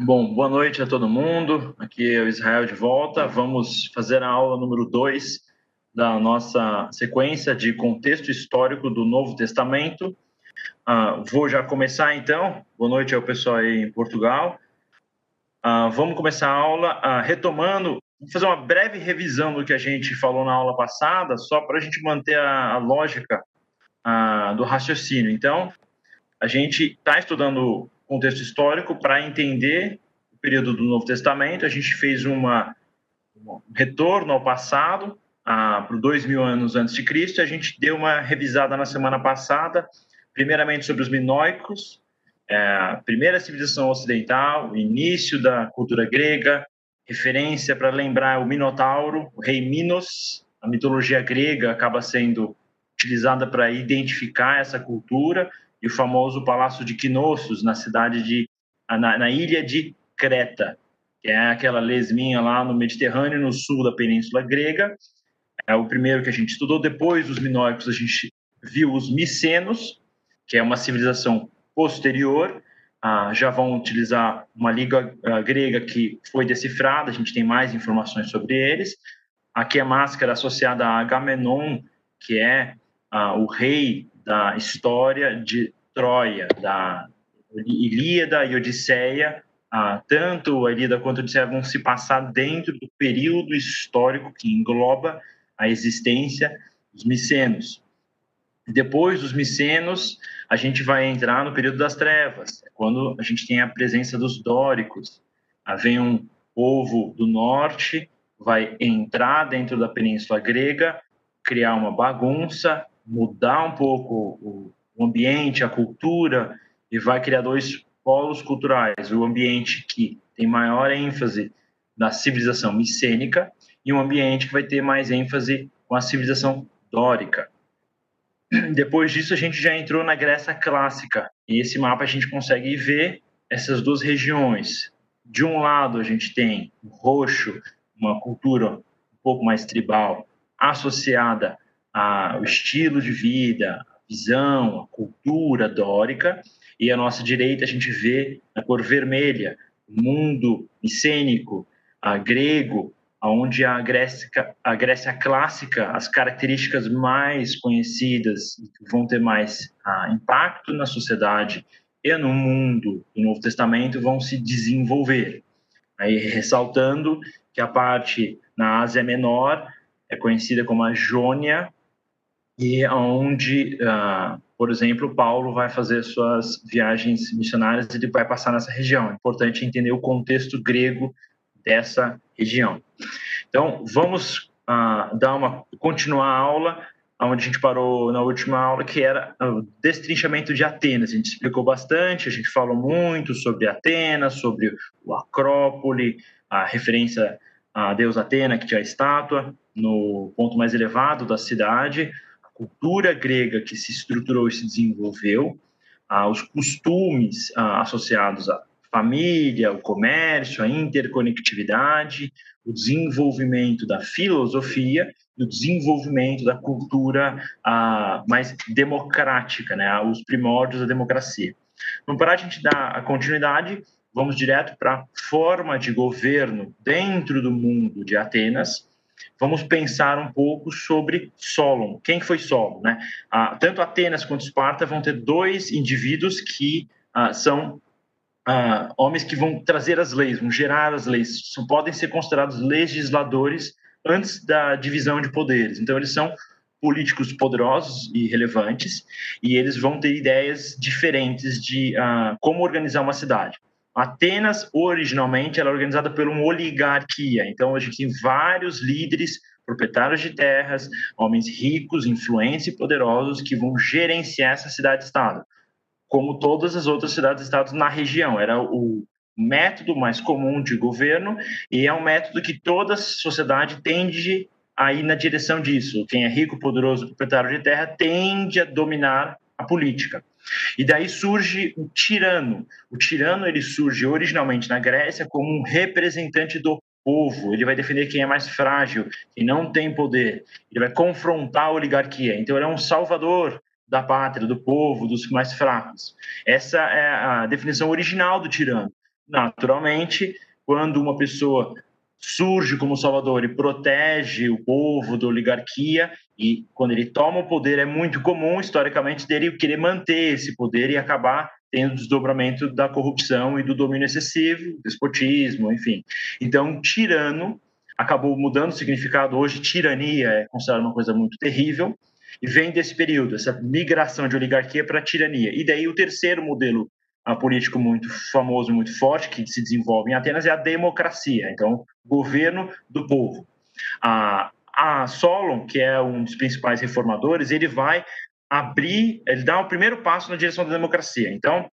Bom, boa noite a todo mundo. Aqui é o Israel de volta. Vamos fazer a aula número 2 da nossa sequência de contexto histórico do Novo Testamento. Uh, vou já começar então. Boa noite ao pessoal aí em Portugal. Uh, vamos começar a aula uh, retomando, vou fazer uma breve revisão do que a gente falou na aula passada, só para a gente manter a, a lógica do raciocínio. Então, a gente está estudando contexto histórico para entender o período do Novo Testamento. A gente fez uma, um retorno ao passado, para dois mil anos antes de Cristo. A gente deu uma revisada na semana passada, primeiramente sobre os minoicos, é, a primeira civilização ocidental, início da cultura grega, referência para lembrar o Minotauro, o rei Minos. A mitologia grega acaba sendo utilizada para identificar essa cultura e o famoso Palácio de Knossos, na cidade de na, na ilha de Creta, que é aquela lesminha lá no Mediterrâneo, no sul da Península Grega. É o primeiro que a gente estudou. Depois dos minoicos, a gente viu os micenos, que é uma civilização posterior. Ah, já vão utilizar uma língua ah, grega que foi decifrada, a gente tem mais informações sobre eles. Aqui a máscara associada a Agamenon, que é ah, o rei da história de Troia, da Ilíada e Odisseia, ah, tanto a Ilíada quanto a Odisseia vão se passar dentro do período histórico que engloba a existência dos micenos. Depois dos micenos, a gente vai entrar no período das trevas, quando a gente tem a presença dos dóricos. Ah, vem um povo do norte, vai entrar dentro da Península Grega, criar uma bagunça, mudar um pouco o, ambiente, a cultura, e vai criar dois polos culturais: o ambiente que tem maior ênfase na civilização micênica e um ambiente que vai ter mais ênfase com a civilização dórica. Depois disso, a gente já entrou na Grécia clássica, e esse mapa a gente consegue ver essas duas regiões. De um lado, a gente tem o roxo, uma cultura um pouco mais tribal, associada ao estilo de vida, a visão, a cultura dórica, e à nossa direita a gente vê a cor vermelha, o mundo micênico, a grego, onde a Grécia, a Grécia clássica, as características mais conhecidas que vão ter mais ah, impacto na sociedade e no mundo do Novo Testamento vão se desenvolver. Aí ressaltando que a parte na Ásia Menor é conhecida como a Jônia, e onde, uh, por exemplo, Paulo vai fazer suas viagens missionárias e ele vai passar nessa região. É importante entender o contexto grego dessa região. Então, vamos uh, dar uma continuar a aula onde a gente parou na última aula, que era o destrinchamento de Atenas. A gente explicou bastante, a gente falou muito sobre Atenas, sobre o Acrópole, a referência a Deus Atena, que tinha a estátua no ponto mais elevado da cidade, cultura grega que se estruturou e se desenvolveu, ah, os costumes ah, associados à família, o comércio, a interconectividade, o desenvolvimento da filosofia e o desenvolvimento da cultura ah, mais democrática, né, os primórdios da democracia. Então, para a gente dar a continuidade, vamos direto para a forma de governo dentro do mundo de Atenas, vamos pensar um pouco sobre Solon. Quem foi Solon? Né? Ah, tanto Atenas quanto Esparta vão ter dois indivíduos que ah, são ah, homens que vão trazer as leis, vão gerar as leis, são, podem ser considerados legisladores antes da divisão de poderes. Então, eles são políticos poderosos e relevantes, e eles vão ter ideias diferentes de uh, como organizar uma cidade. Atenas, originalmente, ela é organizada por uma oligarquia. Então, a gente tem vários líderes, proprietários de terras, homens ricos, influentes e poderosos que vão gerenciar essa cidade-estado, como todas as outras cidades-estados na região. Era o método mais comum de governo e é um método que toda sociedade tende a ir na direção disso. Quem é rico, poderoso, proprietário de terra, tende a dominar a política. E daí surge o tirano. O tirano ele surge originalmente na Grécia como um representante do povo. Ele vai defender quem é mais frágil, quem não tem poder. Ele vai confrontar a oligarquia. Então ele é um salvador da pátria, do povo, dos mais fracos. Essa é a definição original do tirano. naturalmente, quando uma pessoa surge como salvador e protege o povo da oligarquia e quando ele toma o poder é muito comum historicamente dele querer manter esse poder e acabar tendo desdobramento da corrupção e do domínio excessivo, despotismo, enfim. Então, tirano acabou mudando o significado. Hoje, tirania é considerada uma coisa muito terrível e vem desse período, essa migração de oligarquia para tirania. E daí o terceiro modelo a político muito famoso, muito forte, que se desenvolve em Atenas, é a democracia, então, governo do povo. A, a Solon, que é um dos principais reformadores, ele vai abrir, ele dá o primeiro passo na direção da democracia. Então,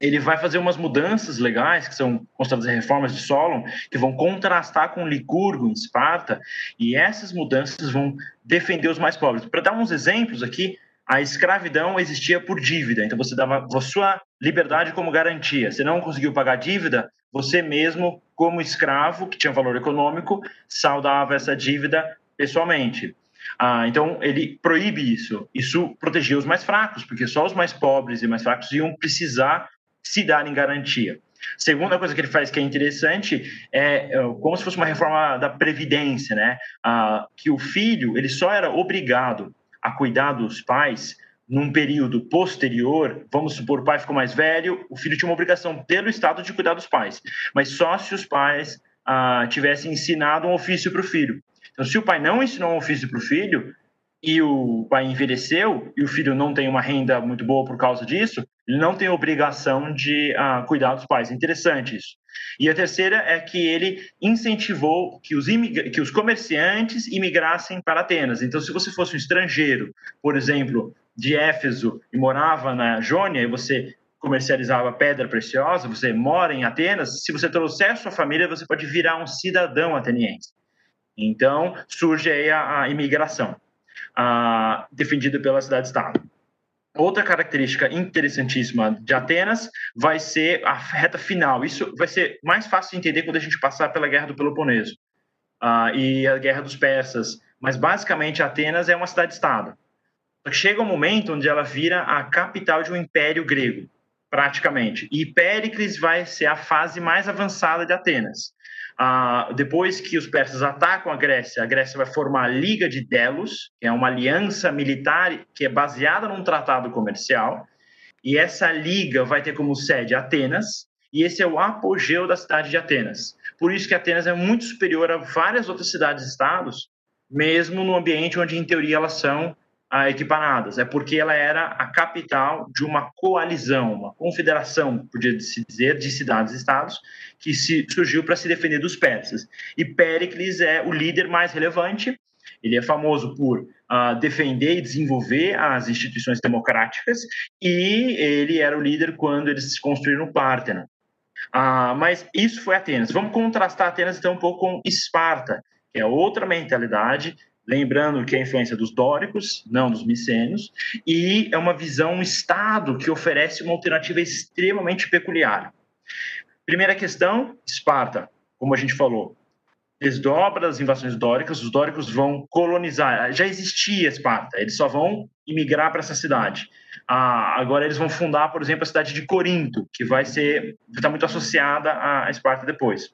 ele vai fazer umas mudanças legais, que são consideradas reformas de Solon, que vão contrastar com Licurgo em Esparta, e essas mudanças vão defender os mais pobres. Para dar uns exemplos aqui, a escravidão existia por dívida, então você dava a sua liberdade como garantia. Se não conseguiu pagar a dívida, você mesmo, como escravo, que tinha valor econômico, saldava essa dívida pessoalmente. Ah, então, ele proíbe isso. Isso protegia os mais fracos, porque só os mais pobres e mais fracos iam precisar se dar em garantia. Segunda coisa que ele faz que é interessante é, é como se fosse uma reforma da previdência, né? Ah, que o filho ele só era obrigado a cuidar dos pais num período posterior, vamos supor, o pai ficou mais velho, o filho tinha uma obrigação pelo Estado de cuidar dos pais, mas só se os pais ah, tivessem ensinado um ofício para o filho. Então, se o pai não ensinou um ofício para o filho e o pai envelheceu e o filho não tem uma renda muito boa por causa disso, ele não tem obrigação de ah, cuidar dos pais. Interessante isso. E a terceira é que ele incentivou que os, que os comerciantes imigrassem para Atenas. Então, se você fosse um estrangeiro, por exemplo, de Éfeso e morava na Jônia, e você comercializava pedra preciosa, você mora em Atenas, se você trouxer sua família, você pode virar um cidadão ateniense. Então, surge aí a, a imigração, a, defendida pela cidade-estado. Outra característica interessantíssima de Atenas vai ser a reta final. Isso vai ser mais fácil de entender quando a gente passar pela Guerra do Peloponeso uh, e a Guerra dos Persas. Mas, basicamente, Atenas é uma cidade-estado. Chega um momento onde ela vira a capital de um império grego, praticamente. E Péricles vai ser a fase mais avançada de Atenas. Ah, depois que os persas atacam a Grécia, a Grécia vai formar a Liga de Delos, que é uma aliança militar que é baseada num tratado comercial, e essa liga vai ter como sede Atenas, e esse é o apogeu da cidade de Atenas. Por isso que Atenas é muito superior a várias outras cidades-estados, mesmo no ambiente onde, em teoria, elas são ah, equiparadas. É porque ela era a capital de uma coalizão, uma confederação, podia se dizer, de cidades-estados, que se, surgiu para se defender dos persas. E Péricles é o líder mais relevante. Ele é famoso por uh, defender e desenvolver as instituições democráticas, e ele era o líder quando eles construíram o Párteno. Uh, mas isso foi Atenas. Vamos contrastar Atenas então um pouco com Esparta, que é outra mentalidade, lembrando que é a influência dos dóricos, não dos micênios, e é uma visão, um Estado que oferece uma alternativa extremamente peculiar. Primeira questão, Esparta, como a gente falou, desdobra as invasões dóricas, os dóricos vão colonizar. Já existia Esparta, eles só vão imigrar para essa cidade. Ah, agora eles vão fundar, por exemplo, a cidade de Corinto, que vai ser está muito associada a Esparta depois.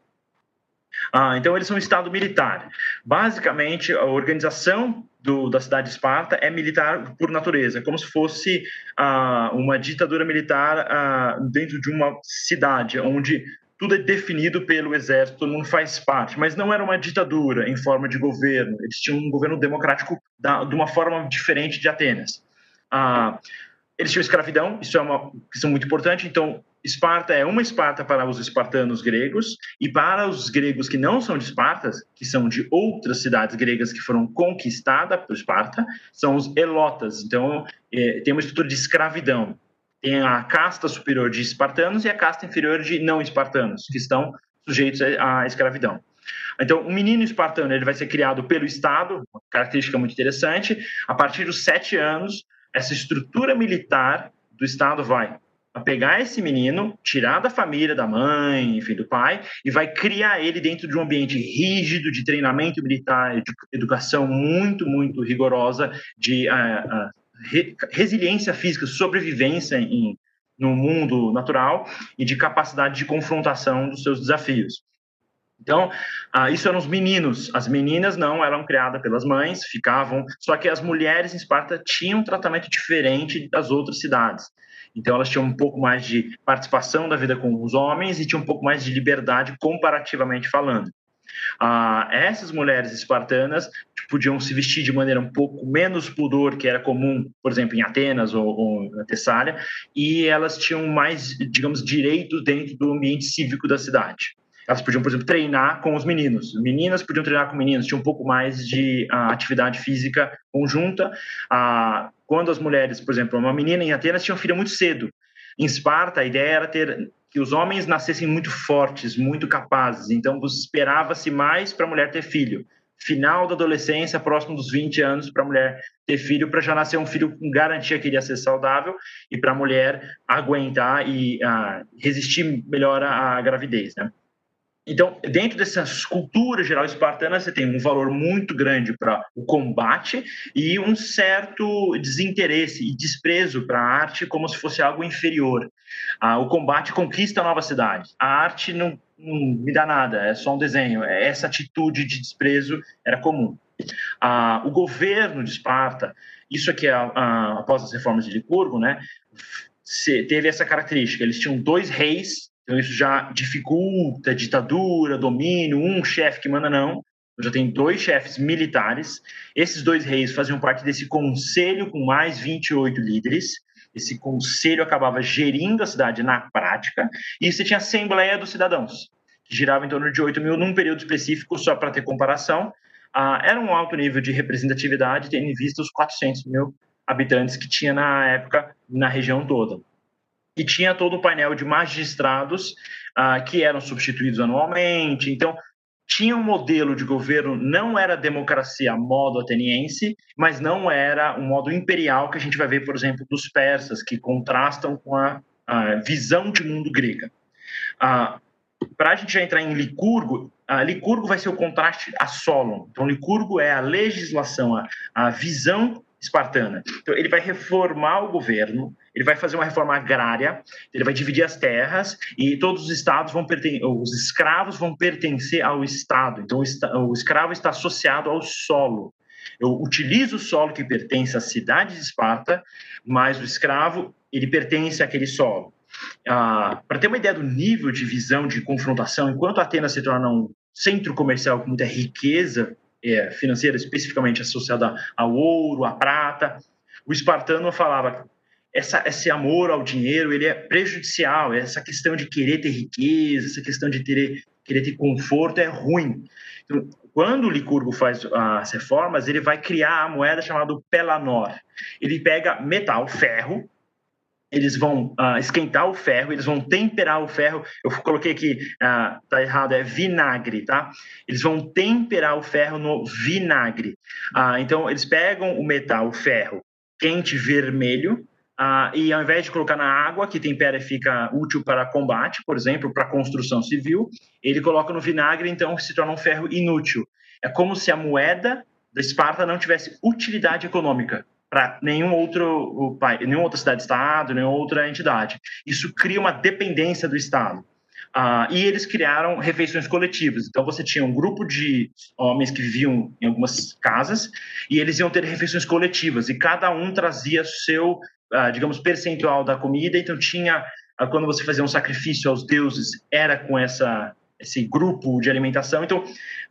Ah, então, eles são um Estado militar. Basicamente, a organização do, da cidade de Esparta é militar por natureza, como se fosse ah, uma ditadura militar ah, dentro de uma cidade, onde tudo é definido pelo exército, todo mundo faz parte, mas não era uma ditadura em forma de governo, eles tinham um governo democrático da, de uma forma diferente de Atenas. Ah, eles tinham escravidão, isso é uma questão muito importante, então Esparta é uma Esparta para os espartanos gregos e para os gregos que não são de Esparta, que são de outras cidades gregas que foram conquistadas por Esparta, são os elotas. Então, é, tem uma estrutura de escravidão. Tem a casta superior de espartanos e a casta inferior de não espartanos, que estão sujeitos à escravidão. Então, um menino espartano ele vai ser criado pelo Estado, uma característica muito interessante. A partir dos sete anos, essa estrutura militar do Estado vai pegar esse menino, tirar da família, da mãe, enfim, do pai, e vai criar ele dentro de um ambiente rígido de treinamento militar, de educação muito, muito rigorosa, de uh, uh, re resiliência física, sobrevivência em, no mundo natural e de capacidade de confrontação dos seus desafios. Então, ah, isso eram os meninos. As meninas não eram criadas pelas mães, ficavam. Só que as mulheres em Esparta tinham um tratamento diferente das outras cidades. Então, elas tinham um pouco mais de participação da vida com os homens e tinham um pouco mais de liberdade comparativamente falando. Ah, essas mulheres espartanas podiam se vestir de maneira um pouco menos pudor que era comum, por exemplo, em Atenas ou, ou na Tessália, e elas tinham mais, digamos, direitos dentro do ambiente cívico da cidade. Elas podiam, por exemplo, treinar com os meninos. Meninas podiam treinar com meninos, tinha um pouco mais de uh, atividade física conjunta. Uh, quando as mulheres, por exemplo, uma menina em Atenas tinha um filho muito cedo. Em Esparta, a ideia era ter que os homens nascessem muito fortes, muito capazes. Então, esperava-se mais para a mulher ter filho. Final da adolescência, próximo dos 20 anos, para a mulher ter filho, para já nascer um filho com garantia que iria ser saudável e para a mulher aguentar e uh, resistir melhor à gravidez, né? Então, dentro dessa cultura geral espartana, você tem um valor muito grande para o combate e um certo desinteresse e desprezo para a arte como se fosse algo inferior. Ah, o combate conquista a nova cidade. A arte não, não, me dá nada, é só um desenho. Essa atitude de desprezo era comum. Ah, o governo de Esparta, isso aqui é ah, após as reformas de Licurgo, né, teve essa característica. Eles tinham dois reis então, isso já dificulta ditadura, domínio, um chefe que manda não. Já tem dois chefes militares. Esses dois reis faziam parte desse conselho com mais 28 líderes. Esse conselho acabava gerindo a cidade na prática. E você tinha a Assembleia dos Cidadãos, que girava em torno de 8 mil num período específico, só para ter comparação. Ah, era um alto nível de representatividade, tendo em vista os 400 mil habitantes que tinha na época na região toda e tinha todo o painel de magistrados ah, que eram substituídos anualmente. Então, tinha um modelo de governo, não era democracia modo ateniense, mas não era um modo imperial que a gente vai ver, por exemplo, dos persas, que contrastam com a, a visão de mundo grega. Ah, Para a gente já entrar em Licurgo, a Licurgo vai ser o contraste a Solon. Então, Licurgo é a legislação, a, a visão espartana. Então, ele vai reformar o governo, ele vai fazer uma reforma agrária, ele vai dividir as terras e todos os estados vão pertencer, os escravos vão pertencer ao estado. Então, o escravo está associado ao solo. Eu utilizo o solo que pertence à cidade de Esparta, mas o escravo ele pertence àquele solo. Ah, Para ter uma ideia do nível de visão de confrontação, enquanto Atenas se torna um centro comercial com muita riqueza é, financeira, especificamente associada ao ouro, à prata, o espartano falava essa, esse amor ao dinheiro ele é prejudicial, essa questão de querer ter riqueza, essa questão de ter, querer ter conforto é ruim. Então, quando o Licurgo faz as reformas, ele vai criar a moeda chamada Pelanor. Ele pega metal, ferro, eles vão uh, esquentar o ferro, eles vão temperar o ferro. Eu coloquei aqui, uh, tá errado, é vinagre, tá? Eles vão temperar o ferro no vinagre. Uh, então, eles pegam o metal, o ferro, quente vermelho, uh, e ao invés de colocar na água, que tempera e fica útil para combate, por exemplo, para construção civil, ele coloca no vinagre, então se torna um ferro inútil. É como se a moeda da Esparta não tivesse utilidade econômica para nenhum outro nenhuma outra cidade-estado, nenhuma outra entidade. Isso cria uma dependência do Estado. Ah, e eles criaram refeições coletivas. Então você tinha um grupo de homens que viviam em algumas casas e eles iam ter refeições coletivas e cada um trazia seu, ah, digamos, percentual da comida. Então tinha ah, quando você fazia um sacrifício aos deuses era com essa esse grupo de alimentação. Então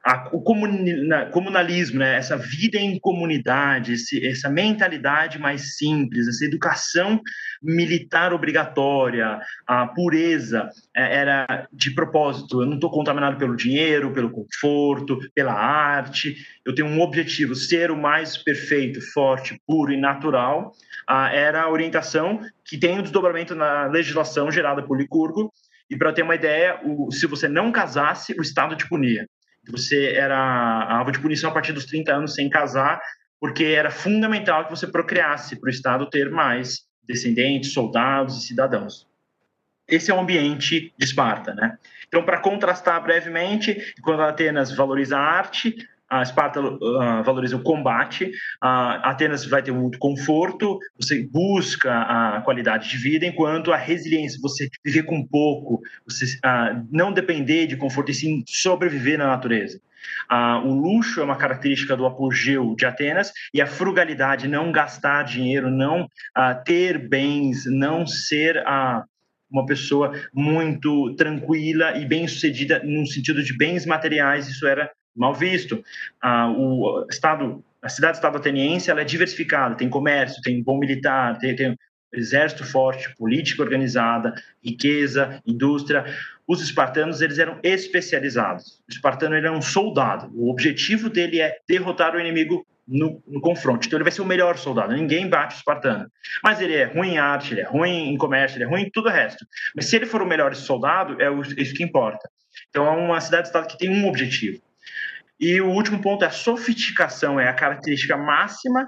a, o comunalismo, né, essa vida em comunidade, esse, essa mentalidade mais simples, essa educação militar obrigatória, a pureza é, era de propósito. Eu não estou contaminado pelo dinheiro, pelo conforto, pela arte. Eu tenho um objetivo: ser o mais perfeito, forte, puro e natural. Ah, era a orientação que tem um desdobramento na legislação gerada por Licurgo. E para ter uma ideia, o, se você não casasse, o Estado te punia você era alvo de punição a partir dos 30 anos sem casar, porque era fundamental que você procriasse para o Estado ter mais descendentes, soldados e cidadãos. Esse é o ambiente de Esparta, né? Então, para contrastar brevemente, quando Atenas valoriza a arte, a Esparta uh, valoriza o combate, uh, Atenas vai ter muito conforto, você busca a qualidade de vida, enquanto a resiliência, você viver com pouco, você uh, não depender de conforto e sim sobreviver na natureza. Uh, o luxo é uma característica do apogeu de Atenas e a frugalidade, não gastar dinheiro, não uh, ter bens, não ser uh, uma pessoa muito tranquila e bem sucedida no sentido de bens materiais, isso era mal visto. o estado, a cidade-estado ateniense, ela é diversificada, tem comércio, tem bom militar, tem, tem exército forte, política organizada, riqueza, indústria. Os espartanos eles eram especializados. O espartano ele é um soldado. O objetivo dele é derrotar o inimigo no, no, confronto. Então ele vai ser o melhor soldado. Ninguém bate o espartano. Mas ele é ruim em arte, ele é ruim em comércio, ele é ruim em tudo o resto. Mas se ele for o melhor soldado, é isso que importa. Então é uma cidade-estado que tem um objetivo. E o último ponto é a sofisticação, é a característica máxima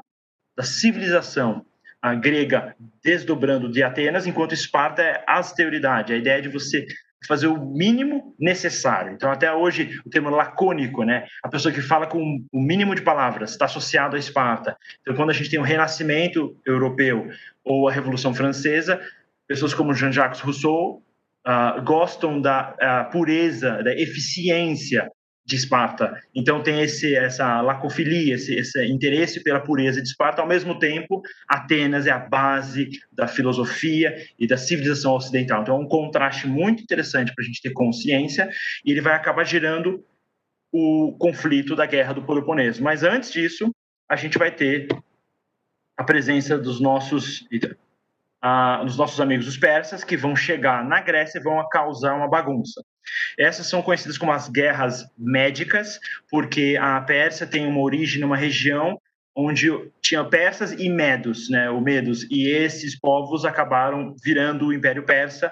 da civilização a grega desdobrando de Atenas, enquanto Esparta é austeridade, a ideia de você fazer o mínimo necessário. Então, até hoje, o termo lacônico, né? A pessoa que fala com o mínimo de palavras está associado a Esparta. Então, quando a gente tem o Renascimento europeu ou a Revolução Francesa, pessoas como Jean-Jacques Rousseau uh, gostam da uh, pureza, da eficiência de Esparta. Então tem esse essa lacofilia, esse, esse interesse pela pureza de Esparta. Ao mesmo tempo, Atenas é a base da filosofia e da civilização ocidental. Então é um contraste muito interessante para a gente ter consciência e ele vai acabar gerando o conflito da guerra do Peloponeso. Mas antes disso, a gente vai ter a presença dos nossos dos nossos amigos os persas que vão chegar na Grécia e vão causar uma bagunça. Essas são conhecidas como as guerras médicas, porque a Pérsia tem uma origem numa região onde tinha persas e medos, né, o medos, e esses povos acabaram virando o Império Persa.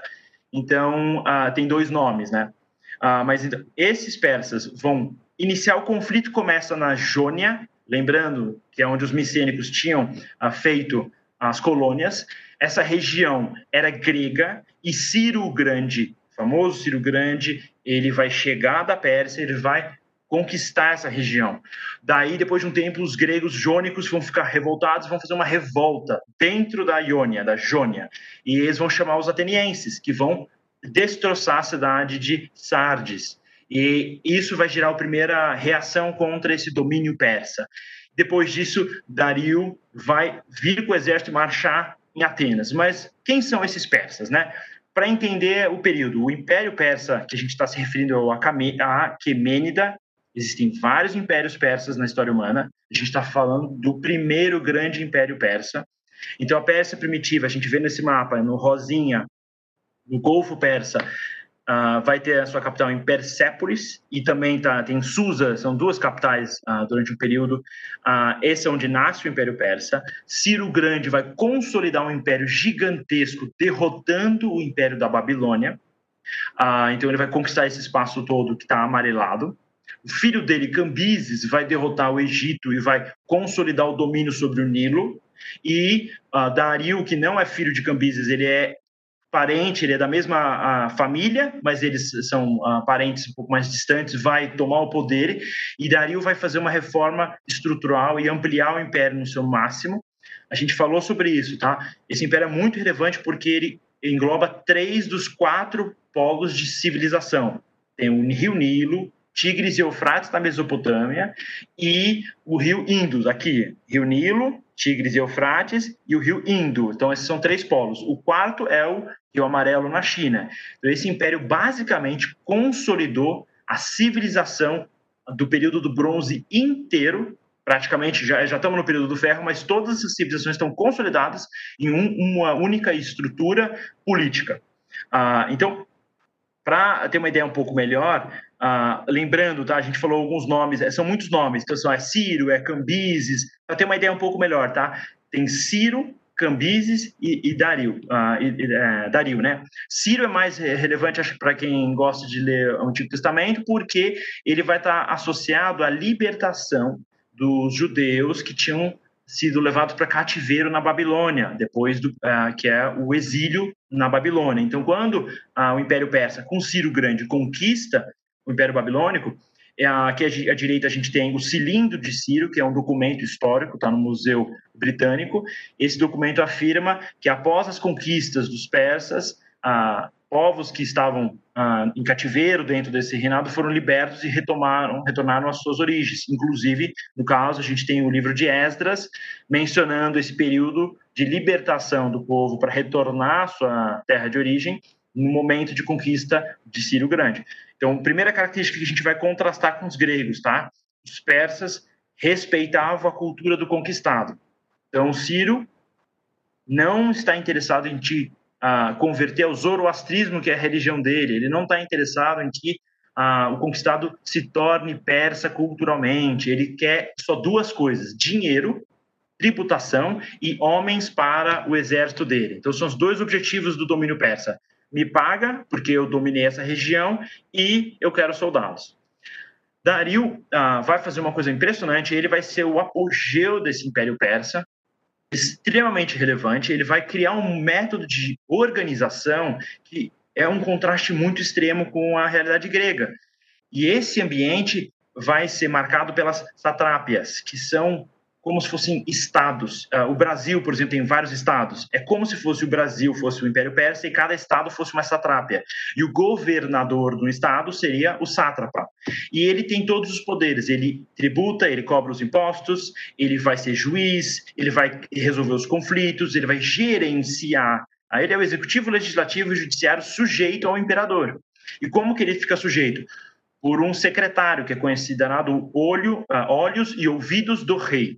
Então, uh, tem dois nomes, né? Uh, mas então, esses persas vão iniciar o conflito começa na Jônia, lembrando que é onde os micênicos tinham uh, feito as colônias. Essa região era grega e Ciro o Grande famoso Ciro Grande, ele vai chegar da Pérsia, ele vai conquistar essa região. Daí, depois de um tempo, os gregos jônicos vão ficar revoltados, vão fazer uma revolta dentro da Iônia, da Jônia, e eles vão chamar os atenienses, que vão destroçar a cidade de Sardes. E isso vai gerar a primeira reação contra esse domínio persa. Depois disso, Dario vai vir com o exército e marchar em Atenas. Mas quem são esses persas, né? Para entender o período, o Império Persa, que a gente está se referindo ao Aquemênida, existem vários impérios persas na história humana, a gente está falando do primeiro grande império persa. Então, a Pérsia primitiva, a gente vê nesse mapa, no rosinha, no Golfo Persa, Uh, vai ter a sua capital em Persépolis e também tá, tem Susa, são duas capitais uh, durante um período. Uh, esse é onde nasce o Império Persa. Ciro Grande vai consolidar um império gigantesco, derrotando o Império da Babilônia. então ele vai conquistar esse espaço todo que está amarelado. O filho dele, Cambises, vai derrotar o Egito e vai consolidar o domínio sobre o Nilo. E Dario, que não é filho de Cambises, ele é parente, ele é da mesma família, mas eles são parentes um pouco mais distantes, vai tomar o poder e Dario vai fazer uma reforma estrutural e ampliar o império no seu máximo. A gente falou sobre isso, tá? Esse império é muito relevante porque ele engloba três dos quatro polos de civilização. Tem o Rio Nilo, Tigres e Eufrates na Mesopotâmia e o Rio Indus aqui, Rio Nilo, Tigres e Eufrates e o Rio Indo. Então esses são três polos. O quarto é o Rio Amarelo na China. Então, esse império basicamente consolidou a civilização do período do bronze inteiro. Praticamente já, já estamos no período do ferro, mas todas essas civilizações estão consolidadas em um, uma única estrutura política. Ah, então, para ter uma ideia um pouco melhor, ah, lembrando, tá? A gente falou alguns nomes, é, são muitos nomes, então é Ciro, é Cambises, para ter uma ideia um pouco melhor, tá? Tem Ciro, Cambises e, e Dario, uh, e, é, Dario, né? Ciro é mais relevante, acho para quem gosta de ler o Antigo Testamento, porque ele vai estar tá associado à libertação dos judeus que tinham sido levados para cativeiro na Babilônia, depois do uh, que é o exílio na Babilônia. Então, quando uh, o Império Persa, com Ciro Grande, conquista o Império Babilônico, É, aqui à direita a gente tem o Cilindro de Ciro, que é um documento histórico, está no Museu Britânico. Esse documento afirma que após as conquistas dos persas, povos que estavam em cativeiro dentro desse reinado foram libertos e retomaram, retornaram às suas origens. Inclusive, no caso, a gente tem o livro de Esdras mencionando esse período de libertação do povo para retornar à sua terra de origem no momento de conquista de Ciro Grande. Então, primeira característica que a gente vai contrastar com os gregos, tá? Os persas respeitavam a cultura do conquistado. Então, Ciro não está interessado em te a converter ao zoroastrismo, que é a religião dele. Ele não está interessado em que ah, o conquistado se torne persa culturalmente. Ele quer só duas coisas: dinheiro, tributação e homens para o exército dele. Então, são os dois objetivos do domínio persa. Me paga, porque eu dominei essa região, e eu quero soldados. Dario ah, vai fazer uma coisa impressionante, ele vai ser o apogeu desse Império Persa, extremamente relevante. Ele vai criar um método de organização que é um contraste muito extremo com a realidade grega. E esse ambiente vai ser marcado pelas satrápias, que são como se fossem estados. Uh, o Brasil, por exemplo, tem vários estados. É como se fosse o Brasil fosse o Império Persa e cada estado fosse uma satrápia. E o governador do estado seria o sátrapa. E ele tem todos os poderes. Ele tributa, ele cobra os impostos, ele vai ser juiz, ele vai resolver os conflitos, ele vai gerenciar. Aí ele é o executivo, legislativo e judiciário sujeito ao imperador. E como que ele fica sujeito? Por um secretário que é considerado olho, uh, olhos e ouvidos do rei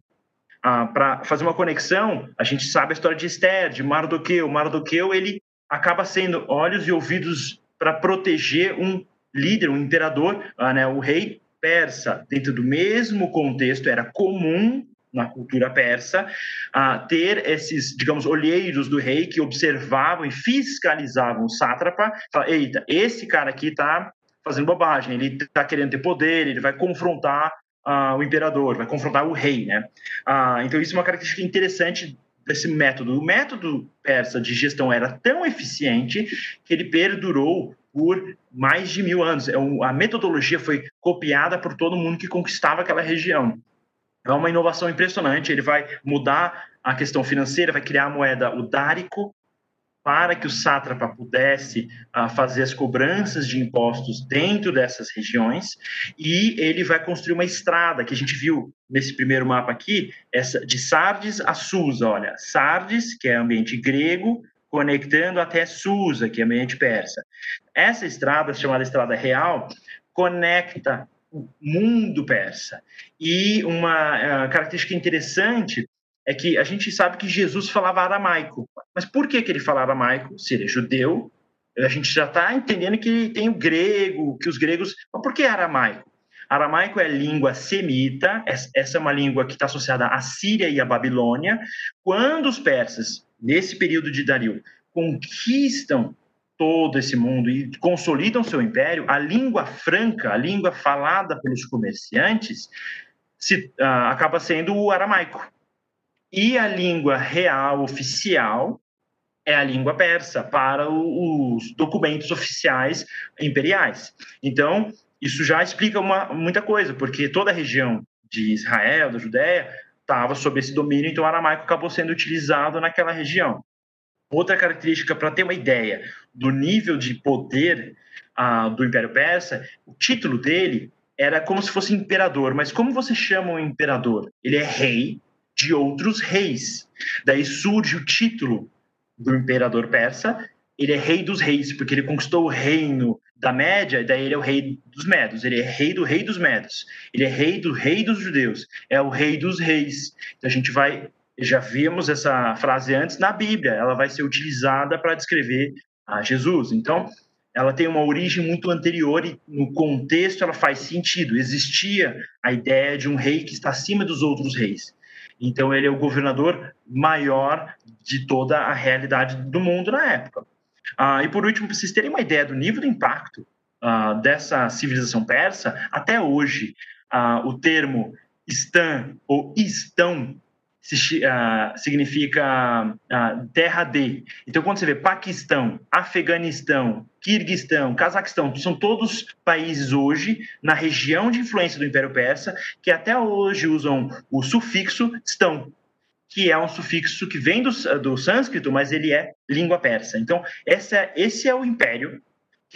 ah, para fazer uma conexão, a gente sabe a história de Esther, de Mardoqueu. Mardoqueu, ele acaba sendo olhos e ouvidos para proteger um líder, um imperador, ah, né, o rei persa. Dentro do mesmo contexto, era comum na cultura persa, ah, ter esses, digamos, olheiros do rei que observavam e fiscalizavam o sátrapa, falavam, eita, esse cara aqui está fazendo bobagem, ele está querendo ter poder, ele vai confrontar uh, o imperador, vai confrontar o rei, né? Uh, então isso é uma característica interessante desse método. O método persa de gestão era tão eficiente que ele perdurou por mais de mil anos. É a metodologia foi copiada por todo mundo que conquistava aquela região. É uma inovação impressionante. Ele vai mudar a questão financeira, vai criar a moeda o dárico, para que o sátrapa pudesse uh, fazer as cobranças de impostos dentro dessas regiões, e ele vai construir uma estrada que a gente viu nesse primeiro mapa aqui, essa de Sardes a Susa, olha, Sardes, que é ambiente grego, conectando até Susa, que é ambiente persa. Essa estrada, chamada Estrada Real, conecta o mundo persa. E uma uh, característica interessante é que a gente sabe que Jesus falava aramaico. Mas por que, que ele falava aramaico? Se ele é judeu, a gente já está entendendo que tem o grego, que os gregos. Mas por que aramaico? Aramaico é língua semita, essa é uma língua que está associada à Síria e à Babilônia. Quando os persas, nesse período de Dario, conquistam todo esse mundo e consolidam seu império, a língua franca, a língua falada pelos comerciantes, se, uh, acaba sendo o aramaico. E a língua real, oficial, é a língua persa para os documentos oficiais imperiais. Então, isso já explica uma, muita coisa, porque toda a região de Israel, da Judéia, estava sob esse domínio, então o aramaico acabou sendo utilizado naquela região. Outra característica, para ter uma ideia do nível de poder uh, do Império Persa, o título dele era como se fosse imperador. Mas como você chama um imperador? Ele é rei, de outros reis. Daí surge o título do imperador persa, ele é rei dos reis, porque ele conquistou o reino da Média, e daí ele é o rei dos Medos, ele é rei do rei dos Medos, ele é rei do rei dos judeus, é o rei dos reis. Então a gente vai, já vimos essa frase antes na Bíblia, ela vai ser utilizada para descrever a Jesus. Então, ela tem uma origem muito anterior e no contexto ela faz sentido. Existia a ideia de um rei que está acima dos outros reis. Então, ele é o governador maior de toda a realidade do mundo na época. Ah, e por último, para vocês terem uma ideia do nível de impacto ah, dessa civilização persa, até hoje, ah, o termo Stan ou Istão uh, significa uh, terra de. Então, quando você vê Paquistão, Afeganistão, Kirguistão, Cazaquistão, são todos países hoje na região de influência do Império Persa que até hoje usam o sufixo estão, que é um sufixo que vem do, do sânscrito, mas ele é língua persa. Então, essa, esse é o império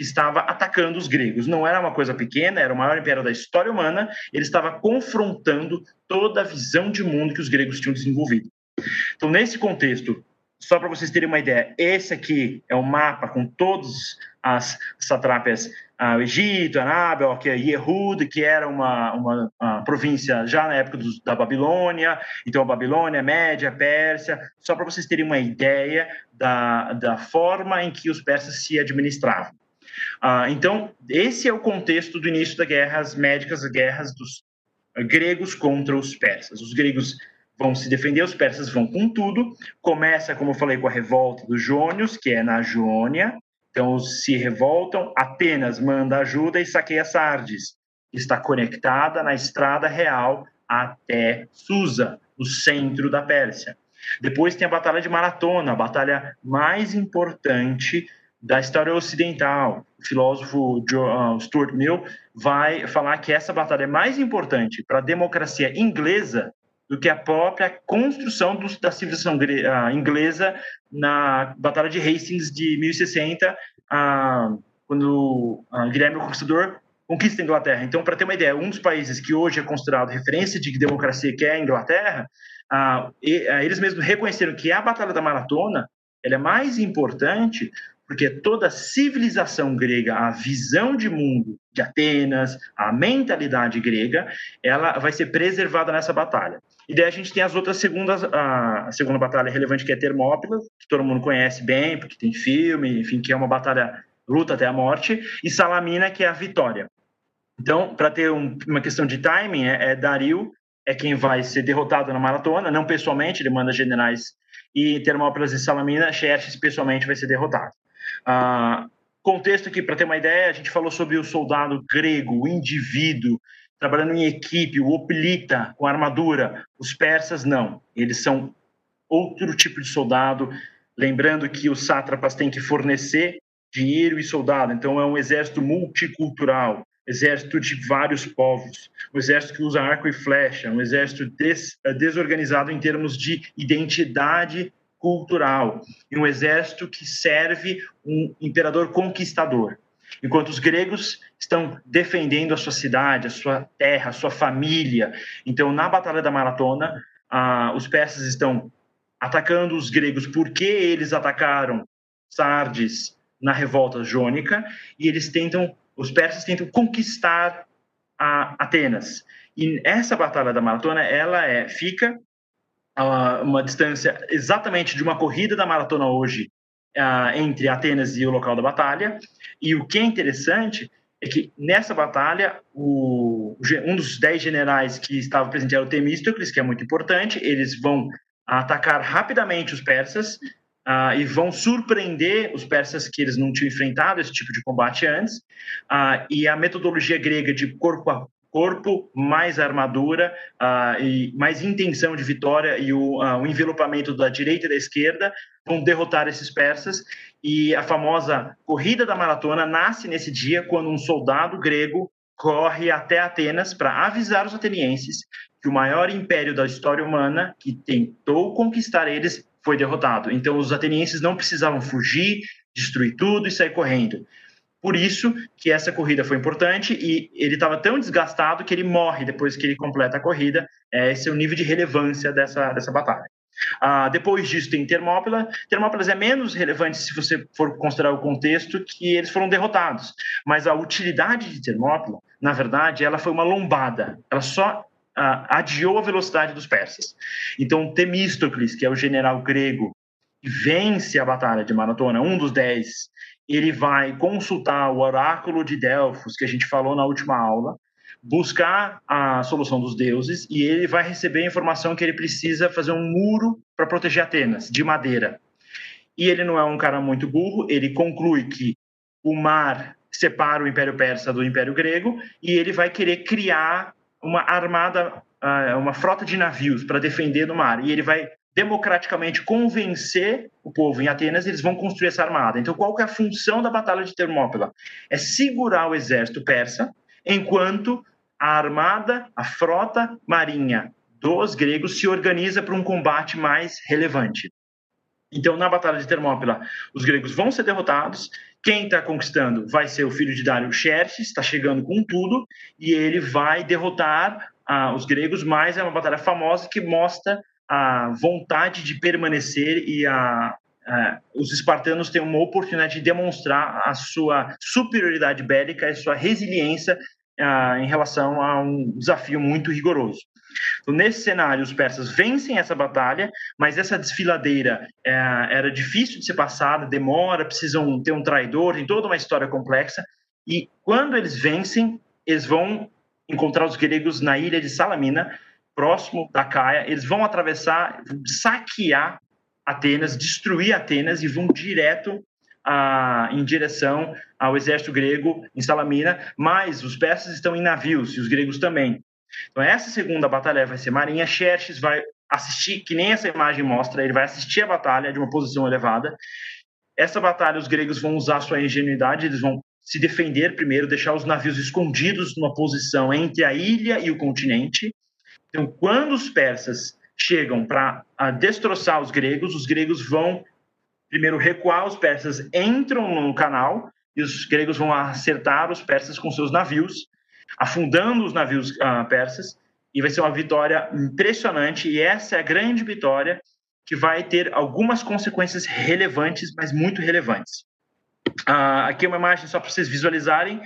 que estava atacando os gregos. Não era uma coisa pequena, era o maior império da história humana, ele estava confrontando toda a visão de mundo que os gregos tinham desenvolvido. Então, nesse contexto, só para vocês terem uma ideia, esse aqui é o um mapa com todas as satrápias ah, o Egito, Anábel, que é Yehud, que era uma, uma, uma província já na época do, da Babilônia, então a Babilônia, Média, Pérsia, só para vocês terem uma ideia da, da forma em que os persas se administravam. Ah, então, esse é o contexto do início das guerras médicas, as guerras dos gregos contra os persas. Os gregos vão se defender, os persas vão com tudo. Começa, como eu falei, com a revolta dos Jônios, que é na Jônia. Então, se revoltam, Atenas manda ajuda e saqueia Sardes, está conectada na estrada real até Susa, no centro da Pérsia. Depois tem a Batalha de Maratona, a batalha mais importante da história ocidental. O filósofo ah, Stuart Mill vai falar que essa batalha é mais importante para a democracia inglesa do que a própria construção da civilização uh, inglesa na Batalha de Hastings de 1060, uh, quando Guilherme o Conquistador conquista a Inglaterra. Então, para ter uma ideia, um dos países que hoje é considerado referência de democracia, que é a Inglaterra, eles mesmos reconheceram que a Batalha da Maratona ela é mais importante porque toda a civilização grega, a visão de mundo de Atenas, a mentalidade grega, ela vai ser preservada nessa batalha. E daí a gente tem as outras segundas, a segunda batalha relevante que é Termópila, que todo mundo conhece bem, porque tem filme, enfim, que é uma batalha luta até a morte, e Salamina, que é a vitória. Então, para ter um, uma questão de timing, é, é Dario é quem vai ser derrotado na maratona, não pessoalmente, ele manda generais, e Termópilas e Salamina, Xerxes pessoalmente vai ser derrotado. Ah, contexto aqui, para ter uma ideia, a gente falou sobre o soldado grego, o indivíduo, trabalhando em equipe, o oplita, com armadura. Os persas, não. Eles são outro tipo de soldado. Lembrando que os sátrapas têm que fornecer dinheiro e soldado, então é um exército multicultural, exército de vários povos, um exército que usa arco e flecha, um exército des, desorganizado em termos de identidade cultural e um exército que serve um imperador conquistador. Enquanto os gregos estão defendendo a sua cidade, a sua terra, a sua família. Então, na Batalha da Maratona, ah, os persas estão atacando os gregos porque eles atacaram Sardes na revolta jônica e eles tentam, os persas tentam conquistar Atenas. E essa batalha da maratona, ela é fica uma distância exatamente de uma corrida da maratona hoje entre Atenas e o local da batalha. E o que é interessante é que nessa batalha, o, um dos dez generais que estava presente era o Temístocles, que é muito importante. Eles vão atacar rapidamente os persas uh, e vão surpreender os persas que eles não tinham enfrentado esse tipo de combate antes. Uh, e a metodologia grega de corpo a corpo, mais armadura uh, e mais intenção de vitória e o, uh, o envelopamento da direita e da esquerda vão derrotar esses persas. E a famosa corrida da maratona nasce nesse dia quando um soldado grego corre até Atenas para avisar os atenienses que o maior império da história humana, que tentou conquistar eles, foi derrotado. Então os atenienses não precisavam fugir, destruir tudo e sair correndo. Por isso que essa corrida foi importante e ele estava tão desgastado que ele morre depois que ele completa a corrida. É, esse é o nível de relevância dessa, dessa batalha. Ah, depois disso tem Termópila. Termópilas é menos relevante se você for considerar o contexto que eles foram derrotados. Mas a utilidade de Termópila, na verdade, ela foi uma lombada. Ela só ah, adiou a velocidade dos persas. Então Temístocles, que é o general grego que vence a batalha de Maratona, um dos dez ele vai consultar o oráculo de Delfos, que a gente falou na última aula, buscar a solução dos deuses e ele vai receber a informação que ele precisa fazer um muro para proteger Atenas, de madeira. E ele não é um cara muito burro, ele conclui que o mar separa o Império Persa do Império Grego e ele vai querer criar uma armada uh, uma frota de navios para defender no mar e ele vai democraticamente convencer o povo em Atenas, eles vão construir essa armada. Então, qual que é a função da Batalha de Termópila? É segurar o exército persa, enquanto a armada, a frota marinha dos gregos se organiza para um combate mais relevante. Então, na Batalha de Termópila, os gregos vão ser derrotados. Quem está conquistando vai ser o filho de Dário Xerxes, está chegando com tudo, e ele vai derrotar ah, os gregos, mas é uma batalha famosa que mostra a vontade de permanecer e a, a, os espartanos têm uma oportunidade de demonstrar a sua superioridade bélica e sua resiliência a, em relação a um desafio muito rigoroso. Então, nesse cenário, os persas vencem essa batalha, mas essa desfiladeira é, era difícil de ser passada, demora, precisam ter um traidor, tem toda uma história complexa. E quando eles vencem, eles vão encontrar os gregos na ilha de Salamina, próximo da Caia, eles vão atravessar, saquear Atenas, destruir Atenas e vão direto ah, em direção ao exército grego em Salamina, mas os persas estão em navios e os gregos também. Então essa segunda batalha vai ser marinha, Xerxes vai assistir, que nem essa imagem mostra, ele vai assistir a batalha de uma posição elevada. Essa batalha os gregos vão usar sua ingenuidade, eles vão se defender primeiro, deixar os navios escondidos numa posição entre a ilha e o continente, então, quando os persas chegam para destroçar os gregos, os gregos vão primeiro recuar, os persas entram no canal e os gregos vão acertar os persas com seus navios, afundando os navios uh, persas, e vai ser uma vitória impressionante, e essa é a grande vitória que vai ter algumas consequências relevantes, mas muito relevantes. Uh, aqui é uma imagem só para vocês visualizarem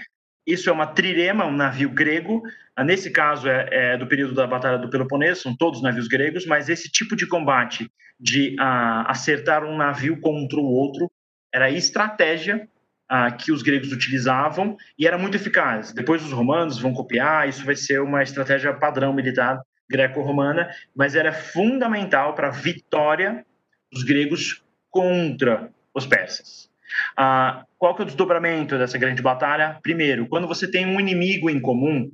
isso é uma trirema, um navio grego. Ah, nesse caso é, é, do período da Batalha do Peloponeso, são todos navios gregos, mas esse tipo de combate de uh, acertar um navio contra o outro era a estratégia uh, que os gregos utilizavam e era muito eficaz. Depois os romanos vão copiar, isso vai ser uma estratégia padrão militar greco-romana, mas era fundamental para a vitória dos gregos contra os persas. Ah, qual que é o desdobramento dessa grande batalha? Primeiro, quando você tem um inimigo em comum,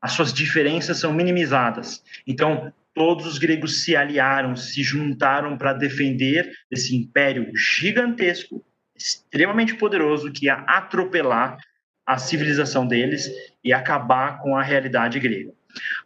as suas diferenças são minimizadas. Então, todos os gregos se aliaram, se juntaram para defender esse império gigantesco, extremamente poderoso, que ia atropelar a civilização deles e acabar com a realidade grega.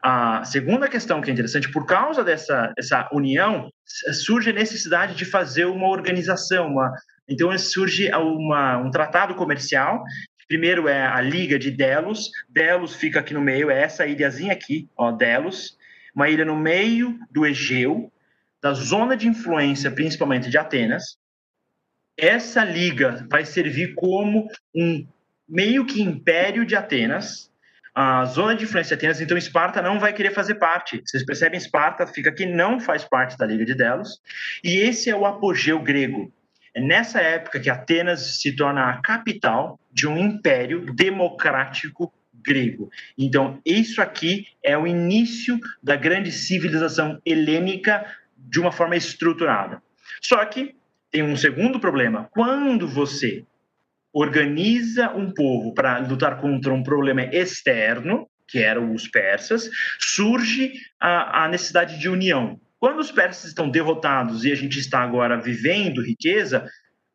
A segunda questão que é interessante, por causa dessa, dessa união, surge a necessidade de fazer uma organização, uma, então surge uma, um tratado comercial. Primeiro é a Liga de Delos. Delos fica aqui no meio, é essa ilhazinha aqui, ó, Delos, uma ilha no meio do Egeu, da zona de influência principalmente de Atenas. Essa liga vai servir como um meio que império de Atenas, a zona de influência de Atenas, então Esparta não vai querer fazer parte. Vocês percebem, Esparta fica aqui, não faz parte da Liga de Delos, e esse é o apogeu grego. É nessa época que Atenas se torna a capital de um império democrático grego. Então, isso aqui é o início da grande civilização helênica de uma forma estruturada. Só que tem um segundo problema. Quando você organiza um povo para lutar contra um problema externo, que eram os persas, surge a, a necessidade de união. Quando os persas estão derrotados e a gente está agora vivendo riqueza,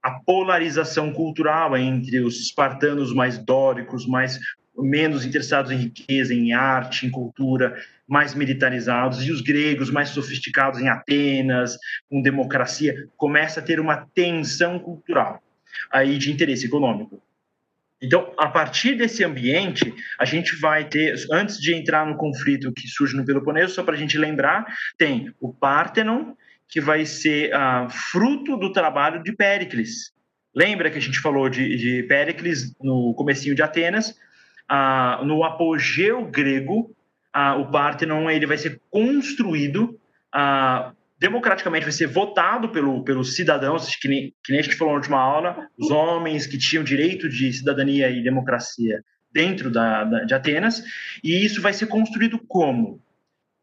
a polarização cultural entre os espartanos mais dóricos, mais menos interessados em riqueza, em arte, em cultura, mais militarizados, e os gregos mais sofisticados em Atenas, com democracia, começa a ter uma tensão cultural aí de interesse econômico. Então, a partir desse ambiente, a gente vai ter, antes de entrar no conflito que surge no Peloponeso, só para a gente lembrar, tem o Partenon, que vai ser uh, fruto do trabalho de Péricles. Lembra que a gente falou de, de Péricles no comecinho de Atenas? Uh, no apogeu grego, uh, o Partenon ele vai ser construído democraticamente vai ser votado pelo, pelos cidadãos, que nem, que nem a gente falou na última aula, os homens que tinham direito de cidadania e democracia dentro da, da, de Atenas, e isso vai ser construído como?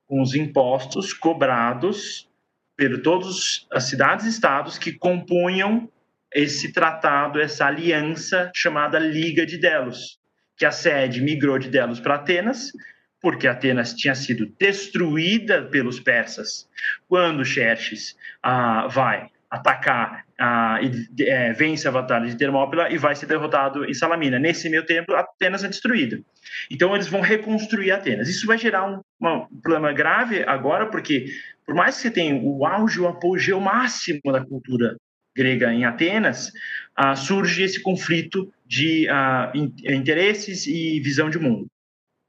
Com os impostos cobrados por todas as cidades e estados que compunham esse tratado, essa aliança chamada Liga de Delos, que a sede migrou de Delos para Atenas, porque Atenas tinha sido destruída pelos persas quando Xerxes ah, vai atacar ah, e é, vence a batalha de Termópila e vai ser derrotado em Salamina. Nesse meio tempo, Atenas é destruída. Então, eles vão reconstruir Atenas. Isso vai gerar um, um problema grave agora, porque por mais que você tenha o auge, o apogeu máximo da cultura grega em Atenas, ah, surge esse conflito de ah, interesses e visão de mundo.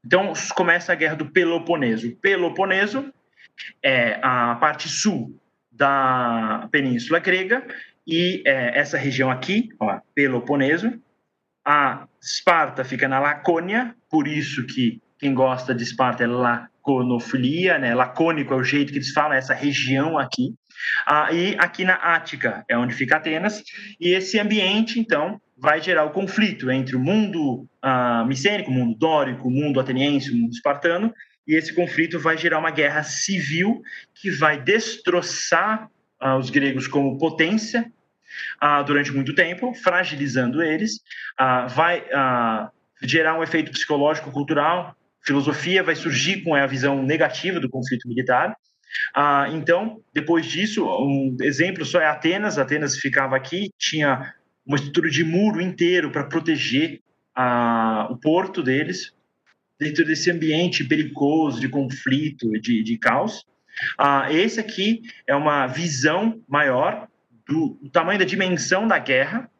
Então começa a guerra do Peloponeso. O Peloponeso é a parte sul da Península Grega e é, essa região aqui, ó, Peloponeso. A Esparta fica na Lacônia, por isso que quem gosta de Esparta é laconofilia, né? Lacônico é o jeito que eles falam, essa região aqui. Ah, e aqui na Ática é onde fica Atenas, e esse ambiente, então, vai gerar o conflito entre o mundo ah, micênico, o mundo dórico, o mundo ateniense, o mundo espartano, e esse conflito vai gerar uma guerra civil que vai destroçar ah, os gregos como potência ah, durante muito tempo, fragilizando eles, vai gerar um efeito psicológico, cultural, filosofia vai surgir com a visão negativa do conflito militar, ah, então, depois disso, um exemplo só é Atenas. Atenas ficava aqui, tinha uma estrutura de muro inteiro para proteger ah, o porto deles, dentro desse ambiente perigoso de conflito, de, de caos. Ah, esse aqui é uma visão maior do, do tamanho da dimensão da guerra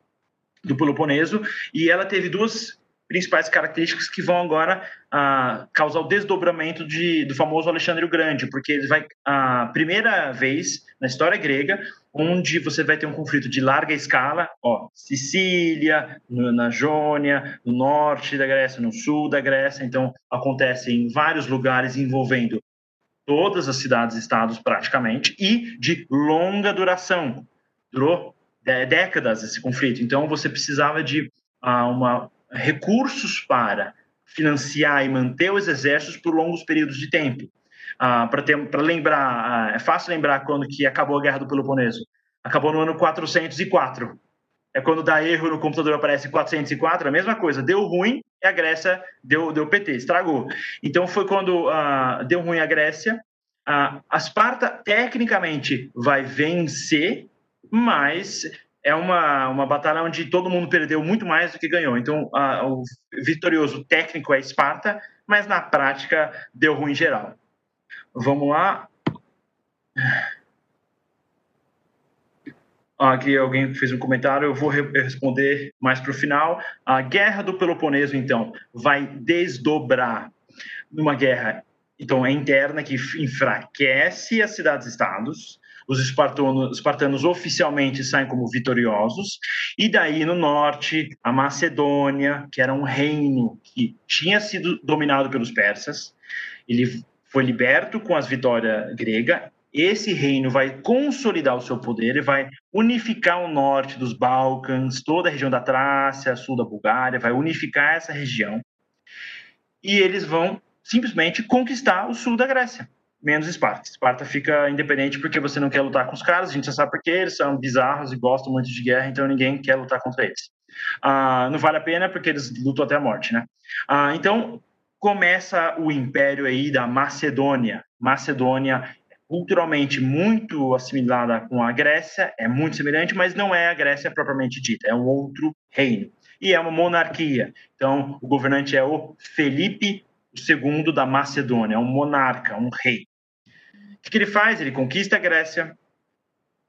do Peloponeso, e ela teve duas principais características que vão agora ah, causar o desdobramento de, do famoso Alexandre o Grande, porque ele vai a primeira vez na história grega onde você vai ter um conflito de larga escala, ó, Sicília, na Jônia, no norte da Grécia, no sul da Grécia, então acontece em vários lugares envolvendo todas as cidades-estados praticamente e de longa duração. Durou décadas esse conflito, então você precisava de ah, uma recursos para financiar e manter os exércitos por longos períodos de tempo. Ah, para lembrar, ah, é fácil lembrar quando que acabou a Guerra do Peloponeso. Acabou no ano 404. É quando dá erro no computador aparece 404, a mesma coisa. Deu ruim e a Grécia deu, deu PT, estragou. Então foi quando ah, deu ruim a Grécia. a Esparta, tecnicamente, vai vencer, mas é uma, uma batalha onde todo mundo perdeu muito mais do que ganhou. Então, a, o vitorioso técnico é Esparta, mas na prática deu ruim geral. Vamos lá. Aqui alguém fez um comentário, eu vou responder mais para o final. A guerra do Peloponeso, então, vai desdobrar numa guerra então, é interna que enfraquece as cidades-estados, os espartanos, espartanos oficialmente saem como vitoriosos, e daí no norte, a Macedônia, que era um reino que tinha sido dominado pelos persas, ele foi liberto com as vitórias grega. Esse reino vai consolidar o seu poder e vai unificar o norte dos Balcãs, toda a região da Trácia, sul da Bulgária, vai unificar essa região. E eles vão simplesmente conquistar o sul da Grécia menos Esparta. Esparta fica independente porque você não quer lutar com os caras, a gente já sabe por quê, eles são bizarros e gostam muito de guerra, então ninguém quer lutar contra eles. Ah, não vale a pena porque eles lutam até a morte, né? Ah, então começa o império aí da Macedônia. Macedônia culturalmente muito assimilada com a Grécia, é muito semelhante, mas não é a Grécia propriamente dita, é um outro reino. E é uma monarquia. Então, o governante é o Felipe II da Macedônia, é um monarca, um rei. O que ele faz? Ele conquista a Grécia,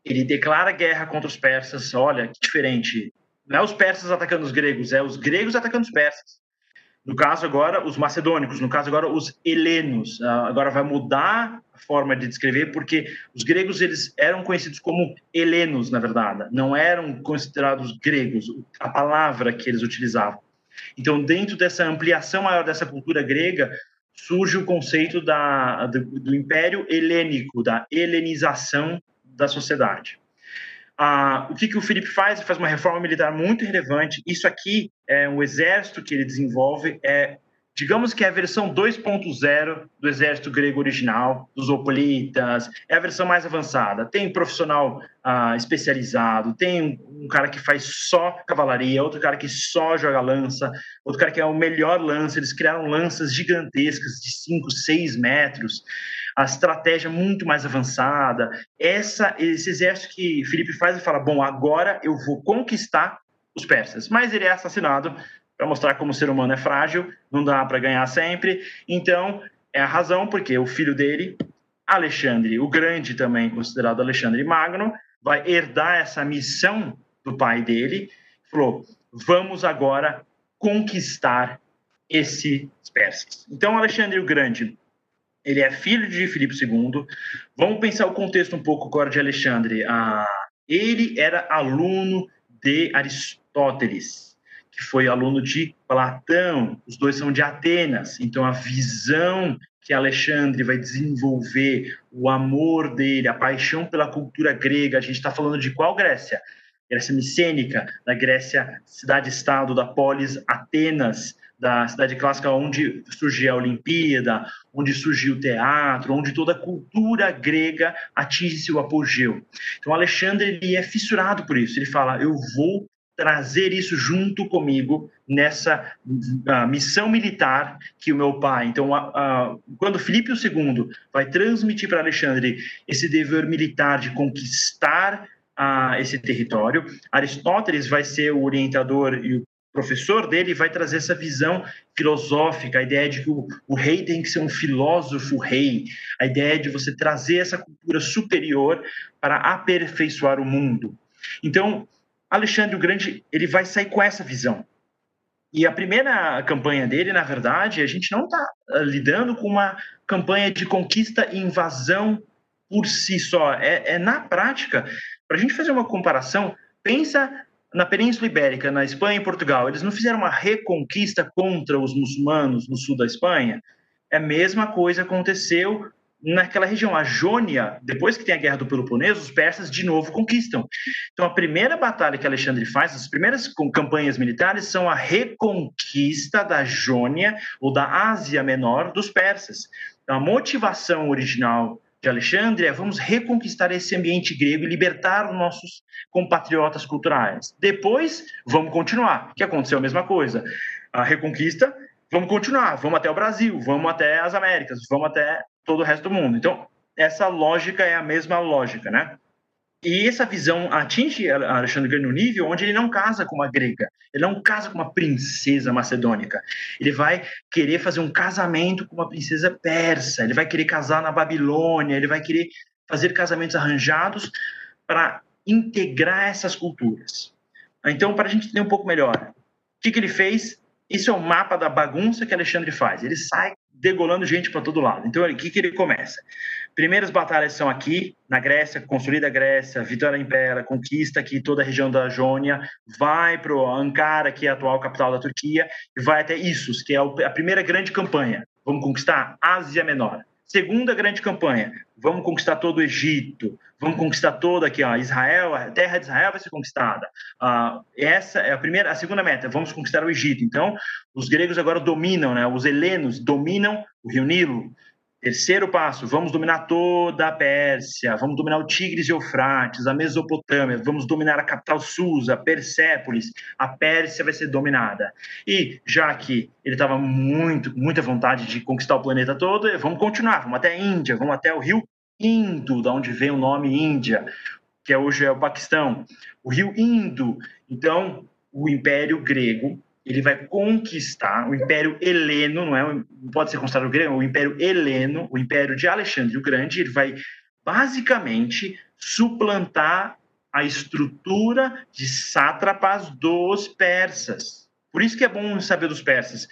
ele declara guerra contra os persas. Olha, que diferente. Não é os persas atacando os gregos, é os gregos atacando os persas. No caso agora, os macedônicos, no caso agora, os helenos. Ah, agora vai mudar a forma de descrever, porque os gregos eles eram conhecidos como helenos, na verdade. Não eram considerados gregos, a palavra que eles utilizavam. Então, dentro dessa ampliação maior dessa cultura grega, surge o conceito da, do, do império helênico, da helenização da sociedade. Ah, o que, que o Felipe faz? Ele faz uma reforma militar muito relevante. Isso aqui é um exército que ele desenvolve, é digamos que é a versão 2.0 do exército grego original, dos hoplitas, é a versão mais avançada. Tem profissional ah, especializado, tem um cara que faz só cavalaria, outro cara que só joga lança, outro cara que é o melhor lança. Eles criaram lanças gigantescas de 5, 6 metros. A estratégia muito mais avançada. Essa, esse exército que Felipe faz e fala: bom, agora eu vou conquistar os persas. Mas ele é assassinado para mostrar como o ser humano é frágil, não dá para ganhar sempre. Então, é a razão porque o filho dele, Alexandre, o Grande também considerado Alexandre Magno, vai herdar essa missão do pai dele. Falou: vamos agora conquistar esses persas. Então, Alexandre o Grande, ele é filho de Filipe II. Vamos pensar o contexto um pouco agora de Alexandre. Ah, ele era aluno de Aristóteles que foi aluno de Platão, os dois são de Atenas, então a visão que Alexandre vai desenvolver, o amor dele, a paixão pela cultura grega, a gente está falando de qual Grécia? Grécia micênica, da Grécia cidade-estado, da polis Atenas, da cidade clássica onde surgiu a Olimpíada, onde surgiu o teatro, onde toda a cultura grega atinge seu apogeu. Então Alexandre ele é fissurado por isso. Ele fala: eu vou trazer isso junto comigo nessa uh, missão militar que o meu pai. Então, uh, uh, quando Filipe II vai transmitir para Alexandre esse dever militar de conquistar esse território, Aristóteles vai ser o orientador e o professor dele vai trazer essa visão filosófica, a ideia de que o, o, rei tem que ser um filósofo rei, a ideia de você trazer essa cultura superior para aperfeiçoar o mundo. Então, Alexandre o Grande ele vai sair com essa visão. E a primeira campanha dele, na verdade, a gente não está ah, lidando com uma campanha de conquista e invasão por si só. É, é na prática, para a gente fazer uma comparação, pensa na Península Ibérica, na Espanha e Portugal. Eles não fizeram uma reconquista contra os muçulmanos no sul da Espanha. É a mesma coisa aconteceu naquela região. A Jônia, depois que tem a Guerra do Peloponeso, os persas de novo conquistam. Então, a primeira batalha que Alexandre faz, as primeiras campanhas militares, são a reconquista da Jônia ou da Ásia Menor dos persas. Então, a motivação original de Alexandre é vamos reconquistar esse ambiente grego e libertar os nossos compatriotas culturais. Depois, vamos continuar, que aconteceu a mesma coisa. A reconquista vamos continuar, vamos até o Brasil, vamos até as Américas, vamos até todo o resto do mundo. Então, essa lógica é a mesma lógica, né? E essa visão atinge Alexandre no nível onde ele não casa com uma grega, ele não casa com uma princesa macedônica. Ele vai querer fazer um casamento com uma princesa persa, ele vai querer casar na Babilônia, ele vai querer fazer casamentos arranjados para integrar essas culturas. Então, para a gente entender um pouco melhor, o que, que ele fez? Isso é o mapa da bagunça que Alexandre faz. Ele sai degolando gente para todo lado. Então, o que, ele começa? Primeiras batalhas são aqui, na Grécia, construída a Grécia, vitória impéria, conquista aqui toda a região da Jônia, vai para Ankara, que é a atual capital da Turquia, e vai até Issus, que é a primeira grande campanha. Vamos conquistar Ásia Menor. Segunda grande campanha, vamos conquistar todo o Egito, vamos conquistar toda aqui, ó, Israel, a terra de Israel vai ser conquistada. Uh, essa é a primeira, a segunda meta, vamos conquistar o Egito. Então, os gregos agora dominam, né? Os helenos dominam o Rio Nilo. Terceiro passo, vamos dominar toda a Pérsia, vamos dominar o Tigres e Eufrates, a Mesopotâmia, vamos dominar a capital Susa, Persépolis, a Pérsia vai ser dominada. E já que ele estava muito, muita vontade de conquistar o planeta todo, vamos continuar, vamos até a Índia, vamos até o rio Indo, da onde vem o nome Índia, que é hoje é o Paquistão. O rio Indo. Então, o Império Grego ele vai conquistar o Império Heleno, não, é, pode ser considerado o Império Heleno, o Império de Alexandre o Grande, ele vai basicamente suplantar a estrutura de sátrapas dos persas. Por isso que é bom saber dos persas.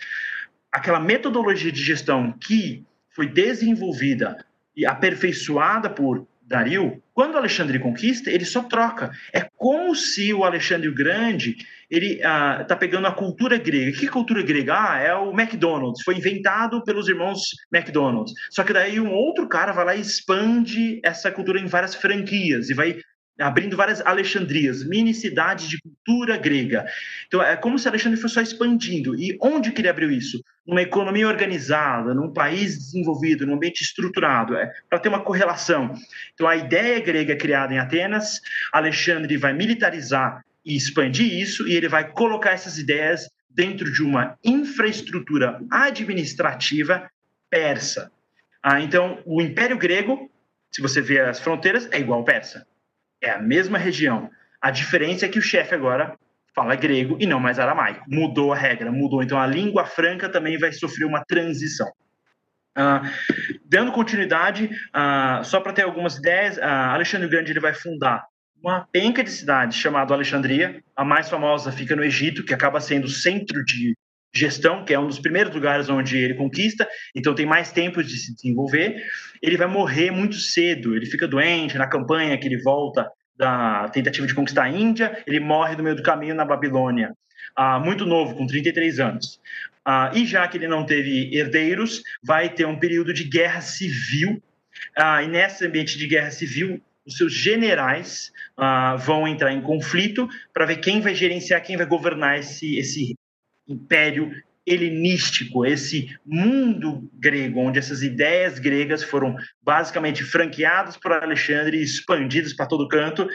Aquela metodologia de gestão que foi desenvolvida e aperfeiçoada por Dario, quando Alexandre conquista, ele só troca. É como se o Alexandre o Grande ele está ah, pegando a cultura grega. Que cultura grega? Ah, é o McDonald's. Foi inventado pelos irmãos McDonald's. Só que daí um outro cara vai lá e expande essa cultura em várias franquias e vai abrindo várias Alexandrias, mini cidades de cultura grega. Então, é como se Alexandre fosse só expandindo. E onde que ele abriu isso? Numa economia organizada, num país desenvolvido, num ambiente estruturado, é, para ter uma correlação. Então, a ideia grega criada em Atenas, Alexandre vai militarizar e expandir isso, e ele vai colocar essas ideias dentro de uma infraestrutura administrativa persa. Ah, então, o Império Grego, se você vê as fronteiras, é igual ao persa. É a mesma região. A diferença é que o chefe agora fala grego e não mais aramaico. Mudou a regra, mudou. Então a língua franca também vai sofrer uma transição. Uh, dando continuidade, uh, só para ter algumas ideias, uh, Alexandre Grande ele vai fundar uma penca de cidades chamada Alexandria. A mais famosa fica no Egito, que acaba sendo o centro de gestão, que é um dos primeiros lugares onde ele conquista, então tem mais tempo de se desenvolver. Ele vai morrer muito cedo, ele fica doente na campanha que ele volta da tentativa de conquistar a Índia, ele morre no meio do caminho na Babilônia, ah, muito novo, com 33 anos. Ah, e já que ele não teve herdeiros, vai ter um período de guerra civil, ah, e nesse ambiente de guerra civil, os seus generais ah, vão entrar em conflito para ver quem vai gerenciar, quem vai governar esse, esse império helenístico, esse mundo grego, onde essas ideias gregas foram basicamente franqueadas por Alexandre e expandidas para todo canto.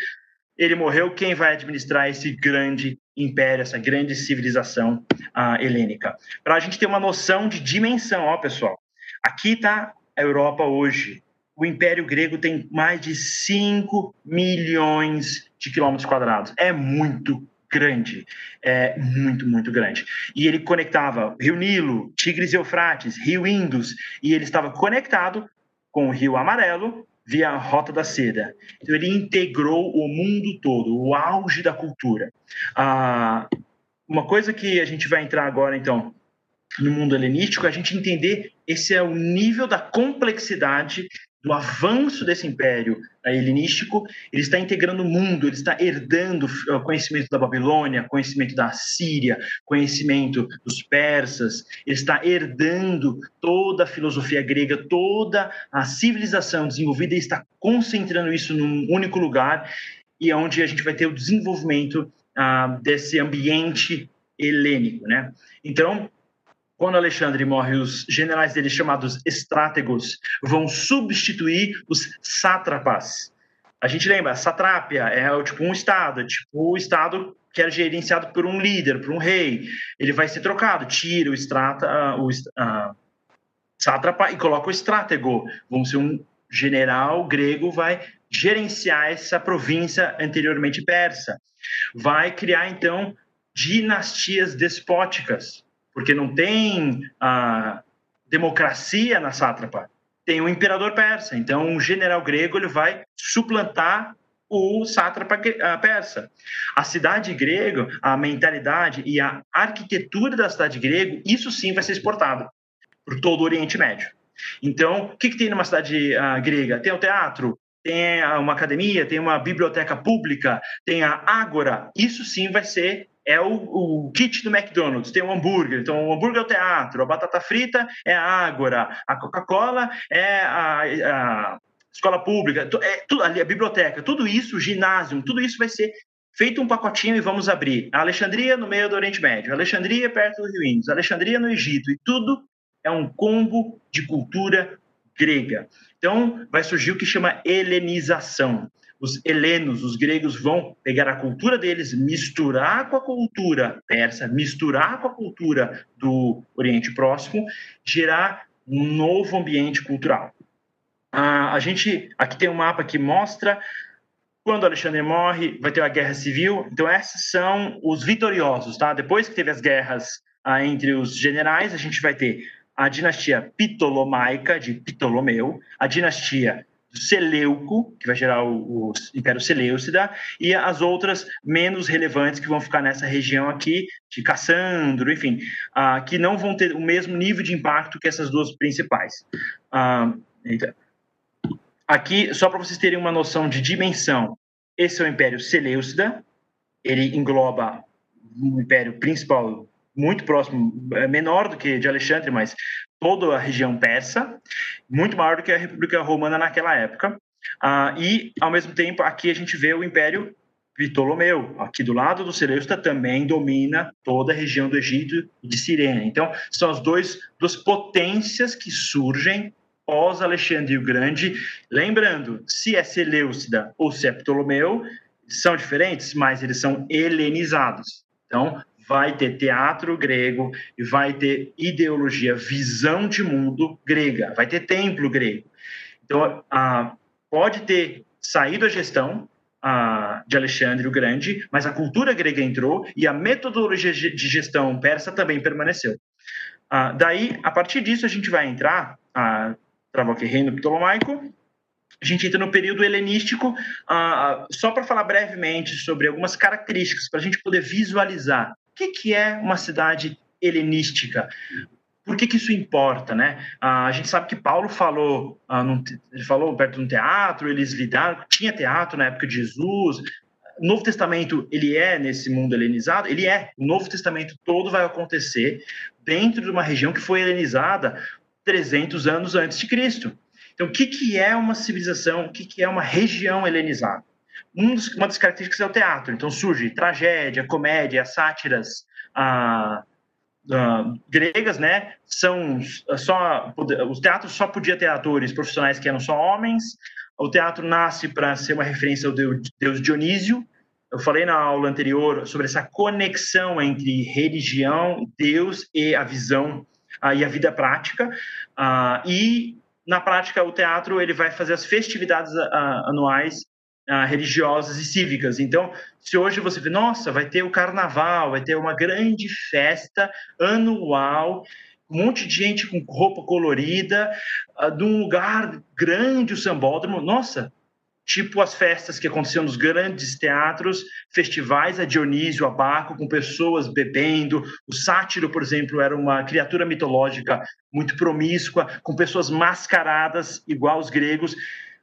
Ele morreu, quem vai administrar esse grande império, essa grande civilização uh, helênica? Para a gente ter uma noção de dimensão, ó, pessoal. Aqui está a Europa hoje. O Império Grego tem mais de 5 milhões de quilômetros quadrados. É muito grande, é, muito, muito grande. E ele conectava Rio Nilo, Tigres e Eufrates, Rio Indus, e ele estava conectado com o Rio Amarelo via a Rota da Seda. Então ele integrou o mundo todo, o auge da cultura. Ah, uma coisa que a gente vai entrar agora, então, no mundo helenístico, é a gente entender esse é o nível da complexidade do avanço desse império helenístico, ele está integrando o mundo, ele está herdando o conhecimento da Babilônia, conhecimento da Síria, conhecimento dos persas, ele está herdando toda a filosofia grega, toda a civilização desenvolvida e está concentrando isso num único lugar e é onde a gente vai ter o desenvolvimento ah, desse ambiente helênico, né? Então, quando Alexandre morre, os generais dele, chamados estrátegos, vão substituir os sátrapas. A gente lembra, satrápia é tipo um estado, tipo o estado que era gerenciado por um líder, por um rei. Ele vai ser trocado, tira o, estrata, o uh, sátrapa e coloca o estratego. Vamos ser um general grego, vai gerenciar essa província anteriormente persa. Vai criar, então, dinastias despóticas porque não tem a democracia na sátrapa, tem o imperador persa. Então, o general grego ele vai suplantar o sátrapa persa. A cidade grega, a mentalidade e a arquitetura da cidade grega, isso sim vai ser exportado por todo o Oriente Médio. Então, o que, que tem numa cidade uh, grega? Tem o teatro, tem uma academia, tem uma biblioteca pública, tem a ágora. Isso sim vai ser é o, o, kit do McDonald's, tem o hambúrguer, então o hambúrguer é o teatro, a batata frita é a ágora, a Coca-Cola é a, a, escola pública, é tudo, a biblioteca, tudo isso, o ginásio, tudo isso vai ser feito um pacotinho e vamos abrir. A Alexandria no meio do Oriente Médio, Alexandria perto do Rio Índios, Alexandria no Egito, e tudo é um combo de cultura grega. Então, vai surgir o que chama helenização os helenos, os gregos, vão pegar a cultura deles, misturar com a cultura persa, misturar com a cultura do Oriente Próximo, gerar um novo ambiente cultural. Ah, a gente aqui tem um mapa que mostra quando Alexandre morre, vai ter a guerra civil. Então, esses são os vitoriosos, tá? Depois que teve as guerras ah, entre os generais, a gente vai ter a dinastia Ptolomaica, de Ptolomeu, a dinastia Seleuco, que vai gerar o, o Império Seleucida, e as outras menos relevantes que vão ficar nessa região aqui, de Cassandro, enfim, uh, que não vão ter o mesmo nível de impacto que essas duas principais. Uh, então, aqui, só para vocês terem uma noção de dimensão, esse é o Império Seleucida, ele engloba um império principal muito próximo, é menor do que de Alexandre, mas toda a região persa, muito maior do que a República Romana naquela época. Ah, e, ao mesmo tempo, aqui a gente vê o Império Ptolomeu, aqui do lado do Seleucida, também domina toda a região do Egito e de Cirene. Então, são as dois, duas potências que surgem pós Alexandre o Grande. Lembrando, se é Seleucida ou se é Ptolomeu, são diferentes, mas eles são helenizados. Então, vai ter teatro grego e vai ter ideologia, visão de mundo grega, vai ter templo grego. Então, ah, pode ter saído a gestão ah, de Alexandre o Grande, mas a cultura grega entrou e a metodologia de gestão persa também permaneceu. Ah, daí, a partir disso, a gente vai entrar, ah, travou aqui, Reino Ptolomaico, a gente entra no período helenístico, uh, só para falar brevemente sobre algumas características, para a gente poder visualizar que, que é uma cidade helenística. Por que, que isso importa, né? Uh, a gente sabe que Paulo falou, uh, num, ele falou perto de um teatro, eles lidaram, tinha teatro na época de Jesus. O Novo Testamento, ele é nesse mundo helenizado? Ele é. O Novo Testamento todo vai acontecer dentro de uma região que foi helenizada 300 anos antes de Cristo. Então, o que, que é uma civilização? O que, que é uma região helenizada? Um dos, uma das características é o teatro. Então, surge tragédia, comédia, sátiras ah, ah, gregas, né? São só os teatros só podia ter atores profissionais que eram só homens. O teatro nasce para ser uma referência ao deus, Dionísio. Eu falei na aula anterior sobre essa conexão entre religião, Deus e a visão ah, e a vida prática. Ah, e na prática, o teatro ele vai fazer as festividades uh, anuais uh, religiosas e cívicas. Então, se hoje você vê, nossa, vai ter o carnaval, vai ter uma grande festa anual, um monte de gente com roupa colorida, uh, de um lugar grande, o sambódromo, nossa, tipo as festas que aconteciam nos grandes teatros, festivais a Dionísio, a Baco, com pessoas bebendo. O sátiro, por exemplo, era uma criatura mitológica muito promíscua, com pessoas mascaradas, igual os gregos.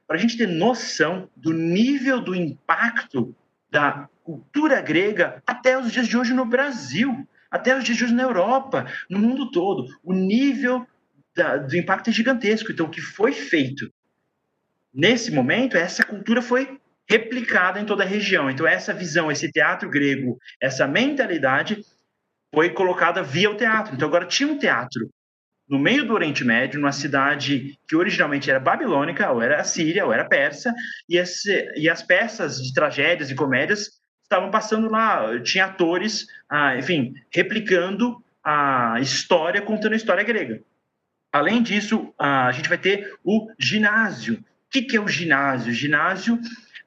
Para a gente ter noção do nível do impacto da cultura grega até os dias de hoje no Brasil, até os dias de hoje na Europa, no mundo todo. O nível da, do impacto é gigantesco. Então, o que foi feito nesse momento, essa cultura foi replicada em toda a região. Então, essa visão, esse teatro grego, essa mentalidade foi colocada via o teatro. Então, agora tinha um teatro no meio do Oriente Médio, numa cidade que originalmente era babilônica, ou era síria, ou era persa, e, esse, e as peças de tragédias e comédias estavam passando lá. Tinha atores, ah, enfim, replicando a história, contando a história grega. Além disso, a gente vai ter o ginásio, o que, é o ginásio? O ginásio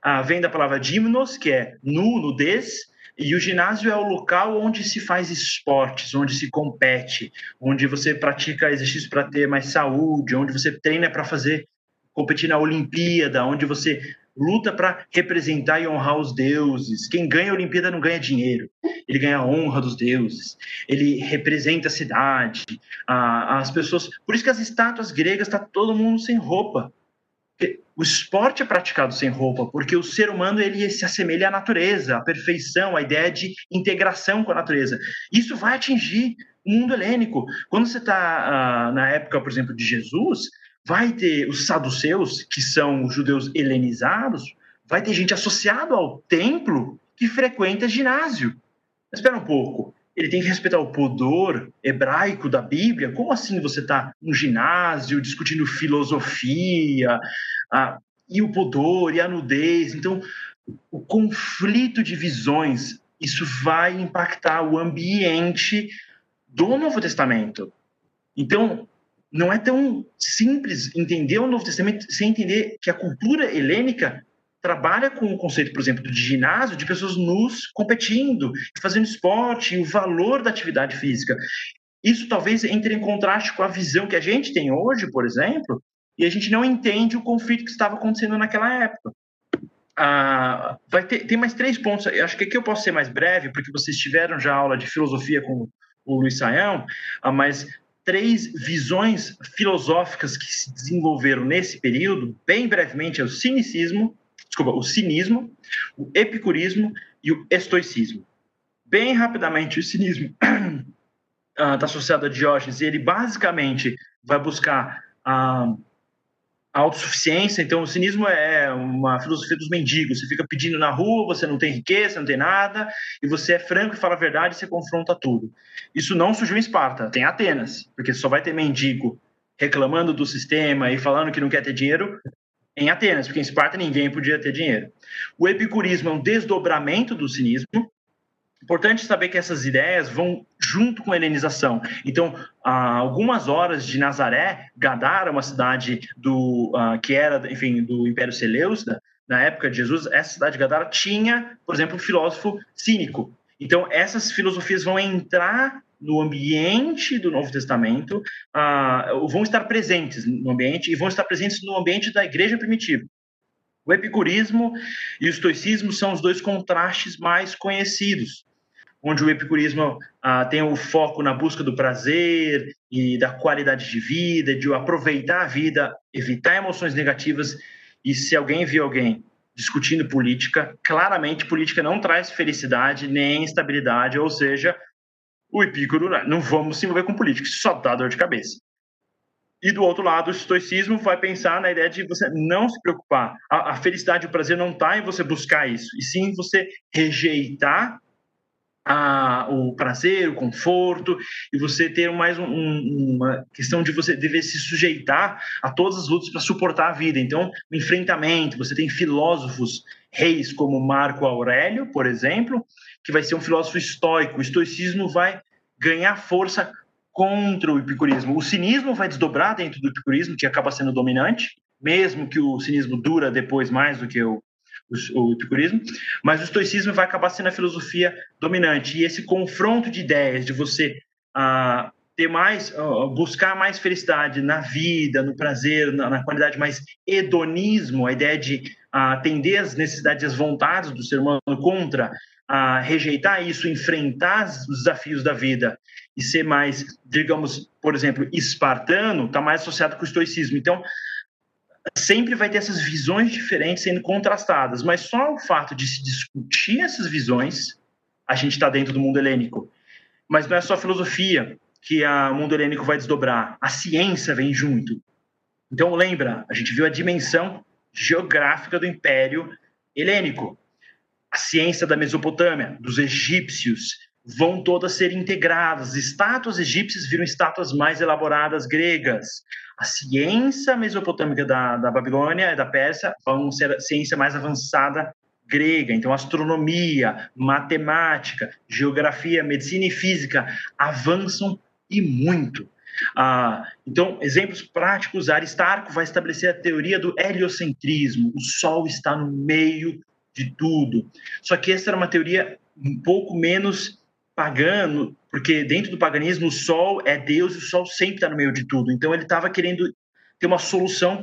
ah, vem da palavra gimnos, que é nu, nudez, e o ginásio é o local onde se faz esportes, onde se compete, onde você pratica exercício para ter mais saúde, onde você treina para fazer competir na Olimpíada, onde você luta para representar e honrar os deuses. Quem ganha a Olimpíada não ganha dinheiro, ele ganha a honra dos deuses. Ele representa a cidade, as pessoas. Por isso que as estátuas gregas está todo mundo sem roupa o esporte é praticado sem roupa, porque o ser humano ele se assemelha à natureza, à perfeição, à ideia de integração com a natureza. Isso vai atingir o mundo helênico. Quando você está uh, na época, por exemplo, de Jesus, vai ter os saduceus, que são os judeus helenizados, vai ter gente associada ao templo que frequenta ginásio. Espera um pouco, ele tem que respeitar o pudor hebraico da Bíblia. Como assim você está num ginásio discutindo filosofia e o pudor e a nudez? Então, o conflito de visões isso vai impactar o ambiente do Novo Testamento. Então, não é tão simples entender o Novo Testamento sem entender que a cultura helênica trabalha com o conceito, por exemplo, de ginásio, de pessoas nus competindo, fazendo esporte, o valor da atividade física. Isso talvez entre em contraste com a visão que a gente tem hoje, por exemplo, e a gente não entende o conflito que estava acontecendo naquela época. Ah, vai ter, tem mais três pontos. Eu acho que aqui eu posso ser mais breve, porque vocês tiveram já aula de filosofia com o Luiz Saião, ah, mas três visões filosóficas que se desenvolveram nesse período, bem brevemente, é o cinicismo, desculpa, o cinismo, o epicurismo e o estoicismo. Bem rapidamente, o cinismo está associado a Diógenes e ele basicamente vai buscar uh, autossuficiência. Então, o cinismo é uma filosofia dos mendigos. Você fica pedindo na rua, você não tem riqueza, não tem nada, e você é franco e fala a verdade e você confronta tudo. Isso não surgiu em Esparta, tem Atenas, porque só vai ter mendigo reclamando do sistema e falando que não quer ter dinheiro em Atenas, porque em Esparta ninguém podia ter dinheiro. O epicurismo é um desdobramento do cinismo, Importante saber que essas ideias vão junto com a helenização. Então, algumas horas de Nazaré, Gadara, uma cidade do uh, que era, enfim, do Império Seleucida, na época de Jesus, essa cidade de Gadara tinha, por exemplo, um filósofo cínico. Então, essas filosofias vão entrar no ambiente do Novo Testamento, uh, vão estar presentes no ambiente e vão estar presentes no ambiente da igreja primitiva. O epicurismo e o estoicismo são os dois contrastes mais conhecidos onde o epicurismo ah, tem o foco na busca do prazer e da qualidade de vida, de aproveitar a vida, evitar emoções negativas. E se alguém viu alguém discutindo política, claramente política não traz felicidade nem estabilidade, ou seja, o Epicuro, não vamos se envolver com política, isso só dá dor de cabeça. E do outro lado, o estoicismo vai pensar na ideia de você não se preocupar. A, a felicidade e o prazer não está em você buscar isso, e sim você rejeitar a, o prazer, o conforto, e você ter mais um, uma questão de você dever se sujeitar a todas as lutas para suportar a vida. Então, o enfrentamento, você tem filósofos, reis como Marco Aurélio, por exemplo, que vai ser um filósofo estoico. O estoicismo vai ganhar força contra o epicurismo. O cinismo vai desdobrar dentro do epicurismo, que acaba sendo dominante, mesmo que o cinismo dura depois mais do que o o, epicurismo, mas o estoicismo vai acabar sendo a filosofia dominante. E esse confronto de ideias, de você ah, ter mais, buscar mais felicidade na vida, no prazer, na, na qualidade mais hedonismo, a ideia de atender as necessidades e as vontades do ser humano contra a rejeitar isso, enfrentar os desafios da vida e ser mais, digamos, por exemplo, espartano, está mais associado com o estoicismo. Então, sempre vai ter essas visões diferentes sendo contrastadas, mas só o fato de se discutir essas visões, a gente está dentro do mundo helênico. Mas não é só filosofia que o mundo helênico vai desdobrar, a ciência vem junto. Então, lembra, a gente viu a dimensão geográfica do Império Helênico. A ciência da Mesopotâmia, dos egípcios, vão todas ser integradas. Estátuas egípcias viram estátuas mais elaboradas gregas. A ciência mesopotâmica da, da Babilônia e da Pérsia vão ser a ciência mais avançada grega. Então, astronomia, matemática, geografia, medicina e física avançam e muito. Ah, então, exemplos práticos: Aristarco vai estabelecer a teoria do heliocentrismo. O Sol está no meio de tudo. Só que essa era uma teoria um pouco menos pagano, porque dentro do paganismo o sol é Deus e o sol sempre está no meio de tudo. Então ele estava querendo ter uma solução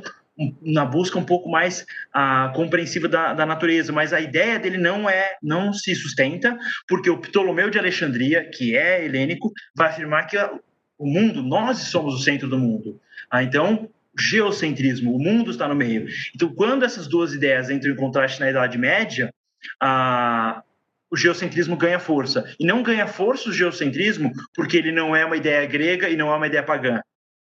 na busca um pouco mais ah, compreensiva da, da, natureza, mas a ideia dele não é, não se sustenta, porque o Ptolomeu de Alexandria, que é helênico, vai afirmar que o mundo, nós somos o centro do mundo. Ah, então, geocentrismo, o mundo está no meio. Então, quando essas duas ideias entram em contraste na Idade Média, ah, o geocentrismo ganha força. E não ganha força o geocentrismo porque ele não é uma ideia grega e não é uma ideia pagã.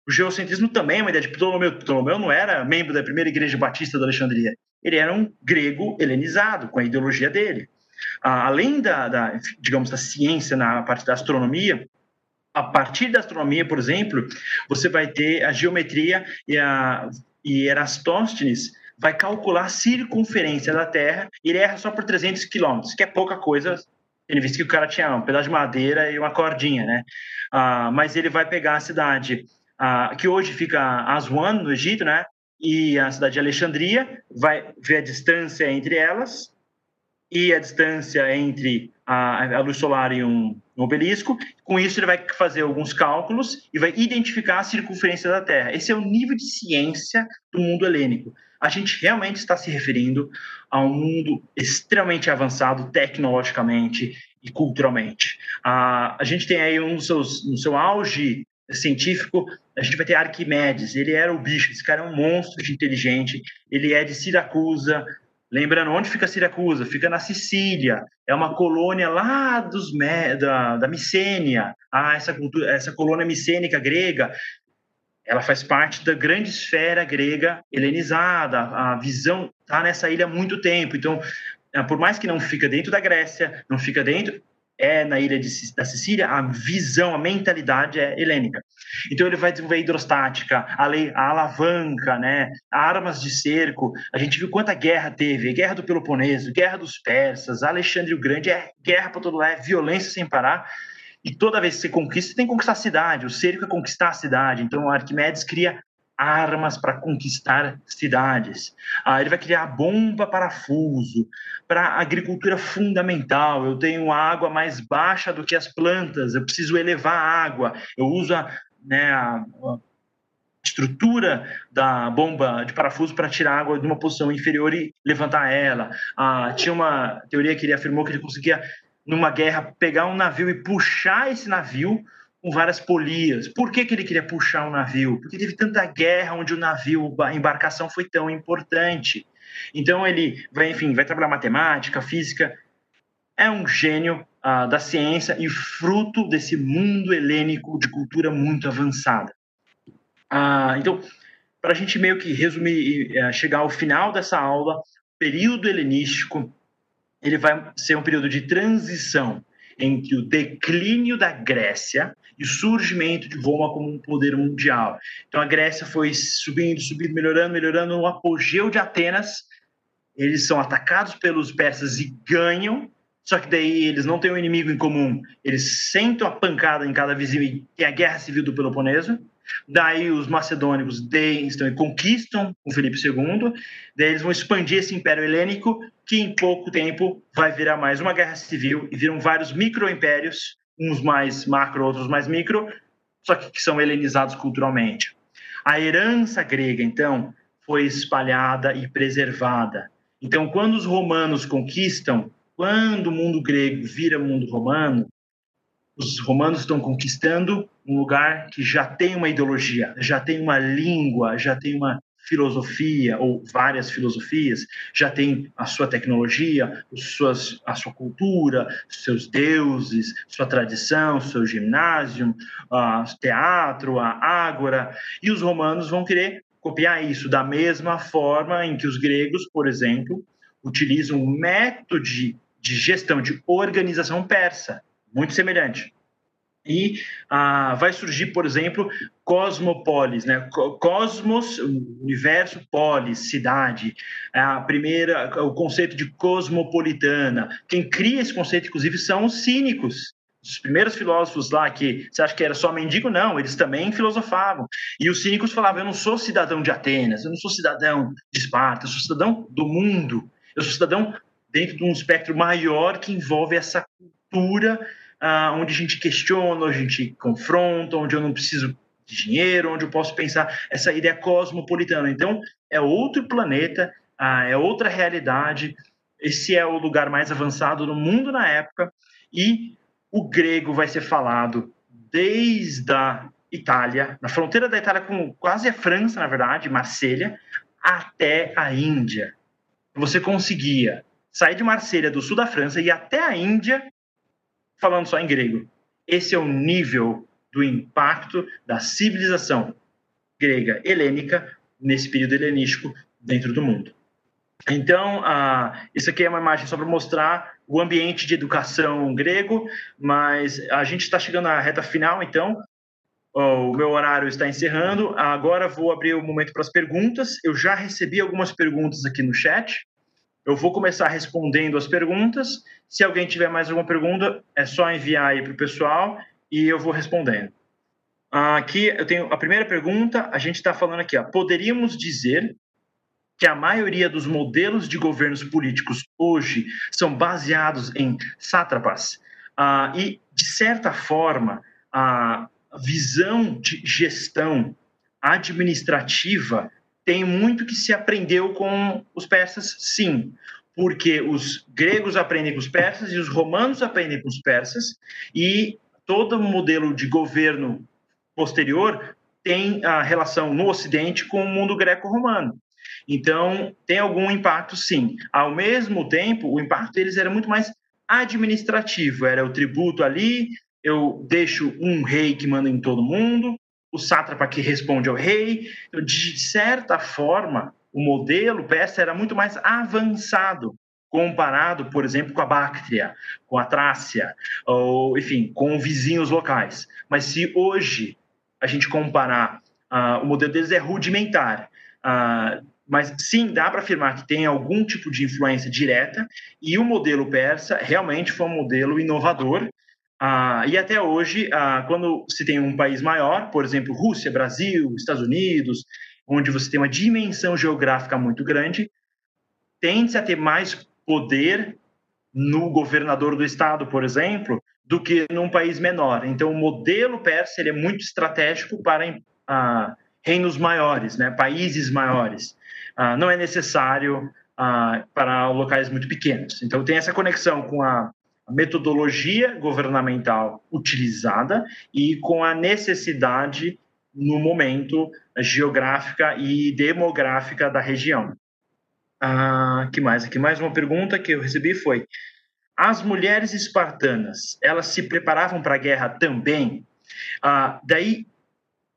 O geocentrismo também é uma ideia de Ptolomeu. Ptolomeu não era membro da primeira igreja batista da Alexandria. Ele era um grego helenizado, com a ideologia dele. além da, da, digamos, da ciência na parte da astronomia, a partir da astronomia, por exemplo, você vai ter a geometria e, a, e Erastóstenes vai calcular a circunferência da Terra e ele erra só por 300 quilômetros, que é pouca coisa, ele visto que o cara tinha um pedaço de madeira e uma cordinha, né? Ah, mas ele vai pegar a cidade ah, que hoje fica Aswan, no Egito, né? E a cidade de Alexandria, vai ver a distância entre elas e a distância entre a, a luz solar e um, um obelisco. Com isso, ele vai fazer alguns cálculos e vai identificar a circunferência da Terra. Esse é o nível de ciência do mundo helênico a gente realmente está se referindo a um mundo extremamente avançado tecnologicamente e culturalmente. a gente tem aí um dos seus, no seu auge científico, a gente vai ter Arquimedes, ele era o bicho, esse cara é um monstro de inteligente, ele é de Siracusa, lembrando, onde fica Siracusa? Fica na Sicília, é uma colônia lá dos, da, da Micênia, ah, essa, cultura, essa colônia micênica grega, ela faz parte da grande esfera grega helenizada. A visão está nessa ilha há muito tempo. Então, ah, por mais que não fica dentro da Grécia, não fica dentro, é na ilha de, da Sicília, a visão, a mentalidade é helênica. Então ele vai desenvolver a hidrostática, a, lei, a alavanca, né, armas de cerco. A gente viu quanta guerra teve, guerra do Peloponeso, guerra dos persas, Alexandre o Grande, é guerra para todo lado, é violência sem parar. E toda vez que você conquista, você tem que conquistar a cidade. O cerco é conquistar a cidade. Então Arquimedes cria armas para conquistar cidades. Ah, ele vai criar bomba parafuso para agricultura fundamental. Eu tenho água mais baixa do que as plantas. Eu preciso elevar a água. Eu uso a, né, a, a estrutura da bomba de parafuso para tirar água de uma posição inferior e levantar ela. Ah, tinha uma teoria que ele afirmou que ele conseguia numa guerra pegar um navio e puxar esse navio com várias polias. Por que, que ele queria puxar o um navio? Porque teve tanta guerra onde o navio, a embarcação foi tão importante. Então ele vai, enfim, vai trabalhar matemática, física. É um gênio uh, da ciência e fruto desse mundo helênico de cultura muito avançada. Uh, então, para a gente meio que resumir e uh, chegar ao final dessa aula, período helenístico ele vai ser um período de transição entre o declínio da Grécia e o surgimento de Roma como um poder mundial. Então a Grécia foi subindo, subindo, melhorando, melhorando. No apogeu de Atenas, eles são atacados pelos persas e ganham. Só que daí eles não têm um inimigo em comum. Eles sentam a pancada em cada vizinho e tem a guerra civil do Peloponeso. Daí os macedônicos estão e conquistam o Felipe II. Daí eles vão expandir esse império helênico, que em pouco tempo vai virar mais uma guerra civil e viram vários micro-impérios, uns mais macro, outros mais micro, só que, que são helenizados culturalmente. A herança grega, então, foi espalhada e preservada. Então, quando os romanos conquistam, quando o mundo grego vira mundo romano, os romanos estão conquistando um lugar que já tem uma ideologia, já tem uma língua, já tem uma filosofia ou várias filosofias, já tem a sua tecnologia, suas, a sua cultura, seus deuses, sua tradição, seu ginásio, uh, teatro, a ágora, e os romanos vão querer copiar isso da mesma forma em que os gregos, por exemplo, utilizam um método de, de gestão, de organização persa, muito semelhante. E ah, vai surgir, por exemplo, cosmopolis, né? Cosmos, universo, polis, cidade. É a primeira, o conceito de cosmopolitana. Quem cria esse conceito, inclusive, são os cínicos. Os primeiros filósofos lá que você acha que era só mendigo, não, eles também filosofavam. E os cínicos falavam: eu não sou cidadão de Atenas, eu não sou cidadão de Esparta, eu sou cidadão do mundo, eu sou cidadão dentro de um espectro maior que envolve essa cultura ah, onde a gente questiona, onde a gente confronta, onde eu não preciso de dinheiro, onde eu posso pensar essa ideia cosmopolitana. Então, é outro planeta, ah, é outra realidade. Esse é o lugar mais avançado no mundo na época e o grego vai ser falado desde a Itália, na fronteira da Itália com quase a França, na verdade, Marselha, até a Índia. Você conseguia sair de Marselha, do sul da França, e até a Índia falando só em grego. Esse é o nível do impacto da civilização grega helênica nesse período helenístico dentro do mundo. Então, uh, isso aqui é uma imagem só para mostrar o ambiente de educação grego, mas a gente está chegando à reta final, então o meu horário está encerrando. Agora vou abrir o momento para as perguntas. Eu já recebi algumas perguntas aqui no chat. Eu vou começar respondendo as perguntas. Se alguém tiver mais alguma pergunta, é só enviar aí para o pessoal e eu vou respondendo. Aqui eu tenho a primeira pergunta. A gente está falando aqui, ó, poderíamos dizer que a maioria dos modelos de governos políticos hoje são baseados em sátrapas ah, e, de certa forma, a visão de gestão administrativa tem muito que se aprendeu com os persas, sim, porque os gregos aprendem com os persas e os romanos aprendem com os persas, e todo modelo de governo posterior tem a relação no Ocidente com o mundo greco-romano. Então, tem algum impacto, sim. Ao mesmo tempo, o impacto deles era muito mais administrativo, era o tributo ali, eu deixo um rei que manda em todo mundo, o sátrapa que responde ao rei. Então, de certa forma, o modelo persa era muito mais avançado comparado, por exemplo, com a Báctria, com a Trácia, ou, enfim, com vizinhos locais. Mas se hoje a gente comparar, uh, o modelo deles é rudimentar. Uh, mas sim, dá para afirmar que tem algum tipo de influência direta, e o modelo persa realmente foi um modelo inovador. Ah, e até hoje, ah, quando se tem um país maior, por exemplo, Rússia, Brasil, Estados Unidos, onde você tem uma dimensão geográfica muito grande, tende a ter mais poder no governador do estado, por exemplo, do que num país menor. Então, o modelo persa é muito estratégico para ah, reinos maiores, né, países maiores. Ah, não é necessário ah, para locais muito pequenos. Então, tem essa conexão com a metodologia governamental utilizada e com a necessidade no momento geográfica e demográfica da região. Ah, que mais? Aqui mais uma pergunta que eu recebi foi: as mulheres espartanas elas se preparavam para a guerra também? Ah, daí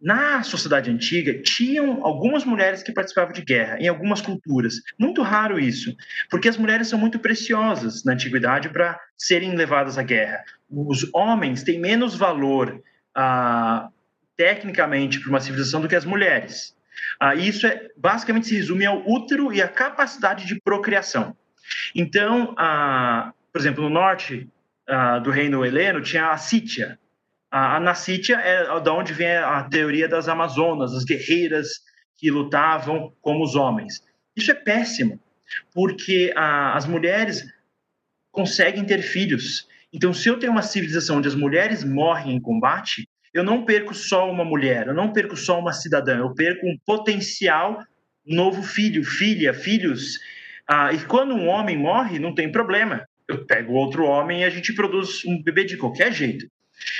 na sociedade antiga, tinham algumas mulheres que participavam de guerra, em algumas culturas. Muito raro isso, porque as mulheres são muito preciosas na antiguidade para serem levadas à guerra. Os homens têm menos valor, ah, tecnicamente, para uma civilização do que as mulheres. Ah, isso é, basicamente se resume ao útero e à capacidade de procriação. Então, ah, por exemplo, no norte ah, do reino heleno tinha a Sítia, a, a é da onde vem a teoria das Amazonas, as guerreiras que lutavam como os homens. Isso é péssimo, porque a, as mulheres conseguem ter filhos. Então, se eu tenho uma civilização onde as mulheres morrem em combate, eu não perco só uma mulher, eu não perco só uma cidadã, eu perco um potencial novo filho, filha, filhos. Ah, e quando um homem morre, não tem problema. Eu pego outro homem e a gente produz um bebê de qualquer jeito.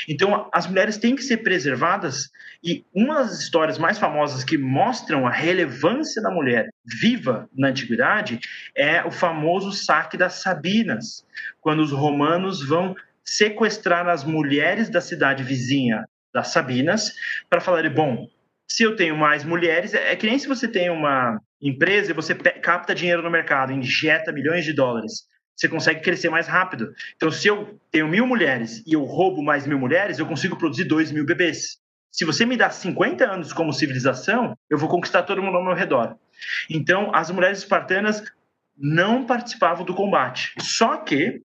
Então, as mulheres têm que ser preservadas e uma das histórias mais famosas que mostram a relevância da mulher viva na antiguidade é o famoso saque das Sabinas, quando os romanos vão sequestrar as mulheres da cidade vizinha das Sabinas para falar, bom, se eu tenho mais mulheres, é que nem se você tem uma empresa e você capta dinheiro no mercado, injeta milhões de dólares você consegue crescer mais rápido. Então, se eu tenho mil mulheres e eu roubo mais mil mulheres, eu consigo produzir dois mil bebês. Se você me dá 50 anos como civilização, eu vou conquistar todo mundo ao meu redor. Então, as mulheres espartanas não participavam do combate. Só que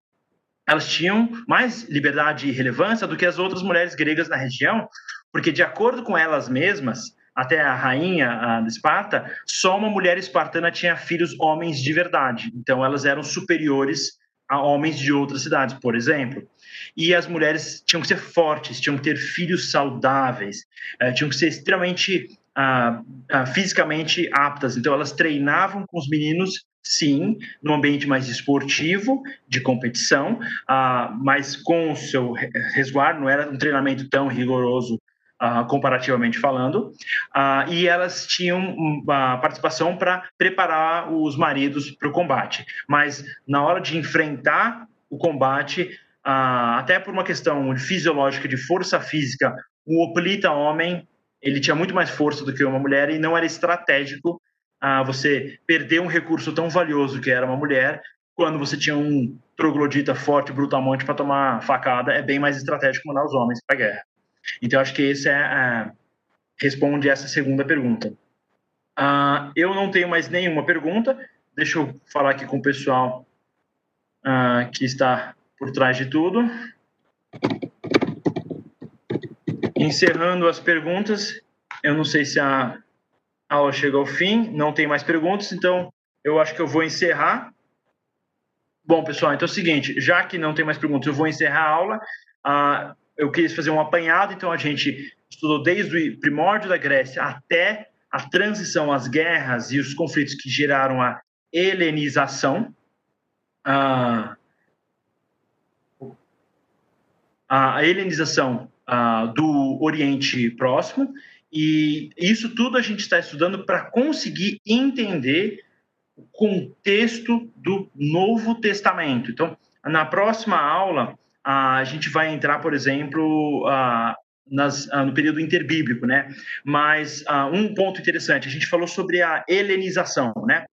elas tinham mais liberdade e relevância do que as outras mulheres gregas na região, porque, de acordo com elas mesmas, até a rainha de Esparta, só uma mulher espartana tinha filhos homens de verdade. Então elas eram superiores a homens de outras cidades, por exemplo. E as mulheres tinham que ser fortes, tinham que ter filhos saudáveis, eh, tinham que ser extremamente ah, ah, fisicamente aptas. Então elas treinavam com os meninos sim, no ambiente mais esportivo, de competição, uh, mas com o seu resguardo, não era um treinamento tão rigoroso uh, comparativamente falando, uh, e elas tinham uma participação para preparar os maridos para o combate. Mas na hora de enfrentar o combate, uh, até por uma questão fisiológica de força física, o oplita homem ele tinha muito mais força do que uma mulher e não era estratégico você perder um recurso tão valioso que era uma mulher quando você tinha um troglodita forte, brutalmente para tomar facada, é bem mais estratégico mandar os homens para a guerra. Então, acho que esse é a, responde essa segunda pergunta. Uh, eu não tenho mais nenhuma pergunta. Deixa eu falar aqui com o pessoal uh, que está por trás de tudo. Encerrando as perguntas, eu não sei se a aula chega ao fim, não tem mais perguntas, então eu acho que eu vou encerrar. Bom, pessoal, então é o seguinte, já que não tem mais perguntas, eu vou encerrar a aula. Uh, eu quis fazer um apanhado, então a gente estudou desde o primórdio da Grécia até a transição, as guerras e os conflitos que geraram a helenização, a, a helenização a, do Oriente Próximo, e isso tudo a gente está estudando para conseguir entender o contexto do Novo Testamento. Então, na próxima aula, a gente vai entrar, por exemplo, nas, uh, no período interbíblico, né? Mas uh, um ponto interessante, a gente falou sobre a helenização, né?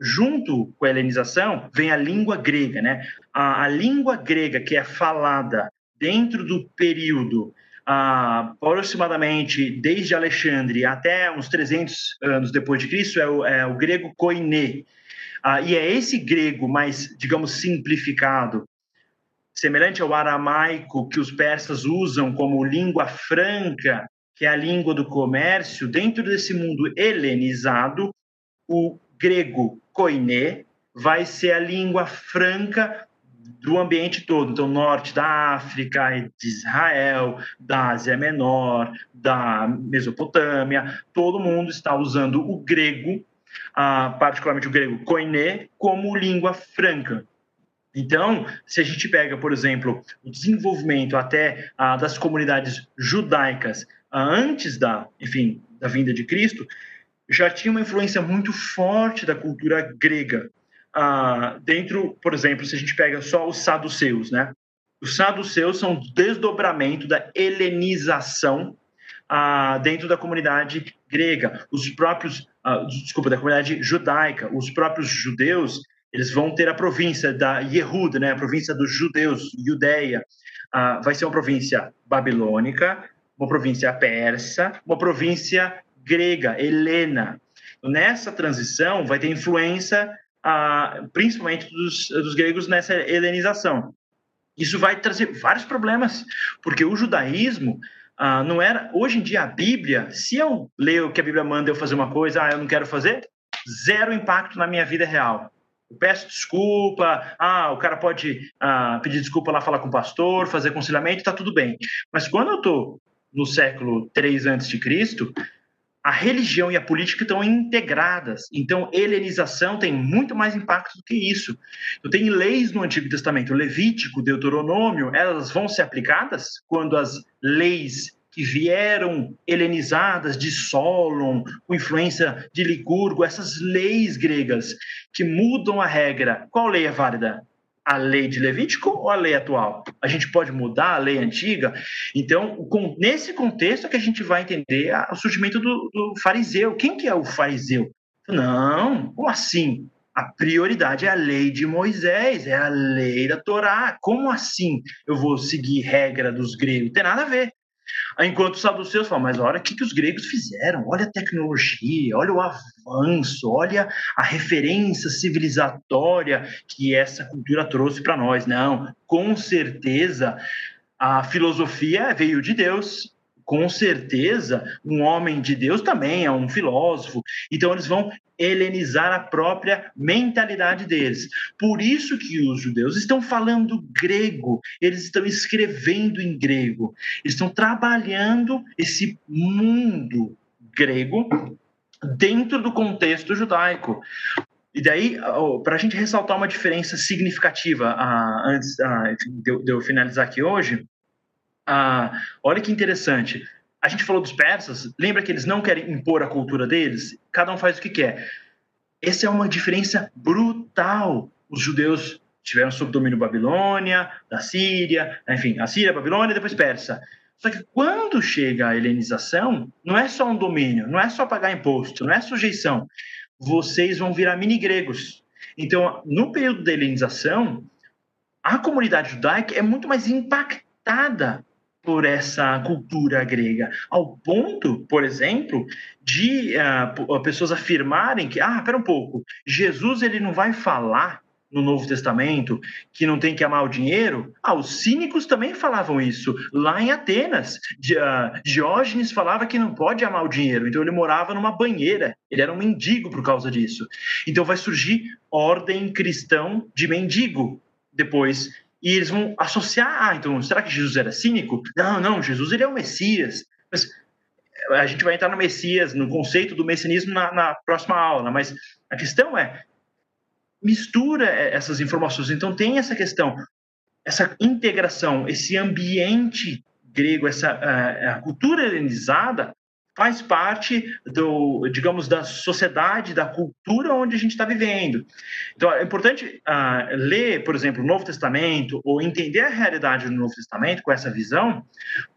Junto com a helenização vem a língua grega, né? A, a língua grega que é falada dentro do período aproximadamente desde Alexandre até uns 300 anos depois de Cristo é o, é o grego koiné. Ah, e é esse grego mais, digamos, simplificado, semelhante ao aramaico que os persas usam como língua franca, que é a língua do comércio, dentro desse mundo helenizado, o grego koiné vai ser a língua franca do ambiente todo, então norte da África, de Israel, da Ásia Menor, da Mesopotâmia, todo mundo está usando o grego, ah, particularmente o grego koiné, como língua franca. Então, se a gente pega, por exemplo, o desenvolvimento até ah, das comunidades judaicas ah, antes da, enfim, da vinda de Cristo, já tinha uma influência muito forte da cultura grega ah, dentro, por exemplo, se a gente pega só os saduceus, né? Os saduceus são desdobramento da helenização ah, dentro da comunidade grega. Os próprios, ah, desculpa, da comunidade judaica, os próprios judeus, eles vão ter a província da Yehuda, né? A província dos judeus, Judeia. Ah, vai ser uma província babilônica, uma província persa, uma província grega, helena. Nessa transição vai ter influência principalmente dos, dos gregos nessa helenização. Isso vai trazer vários problemas, porque o judaísmo ah, não era. Hoje em dia, a Bíblia, se eu leio que a Bíblia manda eu fazer uma coisa, ah, eu não quero fazer, zero impacto na minha vida real. Peço desculpa, ah, o cara pode ah, pedir desculpa lá, falar com o pastor, fazer conciliamento, tá tudo bem. Mas quando eu estou no século 3 a.C., a religião e a política estão integradas. Então, helenização tem muito mais impacto do que isso. Então, tem leis no Antigo Testamento, Levítico, Deuteronômio, elas vão ser aplicadas quando as leis que vieram helenizadas de Solon, com influência de Licurgo, essas leis gregas que mudam a regra. Qual lei é válida? a lei de Levítico ou a lei atual? A gente pode mudar a lei antiga? Então, nesse contexto é que a gente vai entender o surgimento do, do, fariseu. Quem que é o fariseu? Não, como assim? A prioridade é a lei de Moisés, é a lei da Torá. Como assim eu vou seguir regra dos gregos? Não tem nada a ver. Enquanto os saduceus falam, mas olha o que, que os gregos fizeram, olha a tecnologia, olha o avanço, olha a referência civilizatória que essa cultura trouxe para nós. Não, com certeza a filosofia veio de Deus, com certeza, um homem de Deus também é um filósofo. Então, eles vão helenizar a própria mentalidade deles. Por isso que os judeus estão falando grego, eles estão escrevendo em grego, estão trabalhando esse mundo grego dentro do contexto judaico. E daí, para a gente ressaltar uma diferença significativa, uh, antes de, de eu finalizar aqui hoje, ah, olha que interessante. A gente falou dos persas, lembra que eles não querem impor a cultura deles? Cada um faz o que quer. Essa é uma diferença brutal. Os judeus tiveram sob domínio Babilônia, da Síria, enfim, a Síria, Babilônia e depois Persa. Só que quando chega a helenização, não é só um domínio, não é só pagar imposto, não é sujeição. Vocês vão virar mini-gregos. Então, no período da helenização, a comunidade judaica é muito mais impactada por essa cultura grega, ao ponto, por exemplo, de uh, pessoas afirmarem que, ah, espera um pouco, Jesus ele não vai falar no Novo Testamento que não tem que amar o dinheiro? Ah, os cínicos também falavam isso. Lá em Atenas, uh, Diógenes falava que não pode amar o dinheiro, então ele morava numa banheira, ele era um mendigo por causa disso. Então vai surgir ordem cristão de mendigo depois e eles vão associar, ah, então será que Jesus era cínico? Não, não, Jesus ele é o Messias. Mas a gente vai entrar no Messias, no conceito do messianismo na, na próxima aula, mas a questão é mistura essas informações. Então tem essa questão, essa integração, esse ambiente grego, essa a cultura helenizada faz parte do, digamos, da sociedade, da cultura onde a gente está vivendo. Então, é importante uh, ler, por exemplo, o Novo Testamento ou entender a realidade do Novo Testamento com essa visão,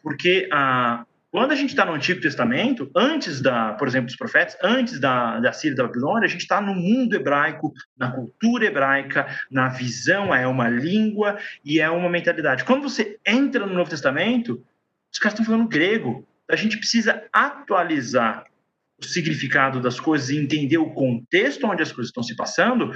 porque uh, quando a gente está no Antigo Testamento, antes da, por exemplo, dos profetas, antes da, da Síria e da Babilônia, a gente está no mundo hebraico, na cultura hebraica, na visão, é uma língua e é uma mentalidade. Quando você entra no Novo Testamento, os caras estão falando grego, a gente precisa atualizar o significado das coisas e entender o contexto onde as coisas estão se passando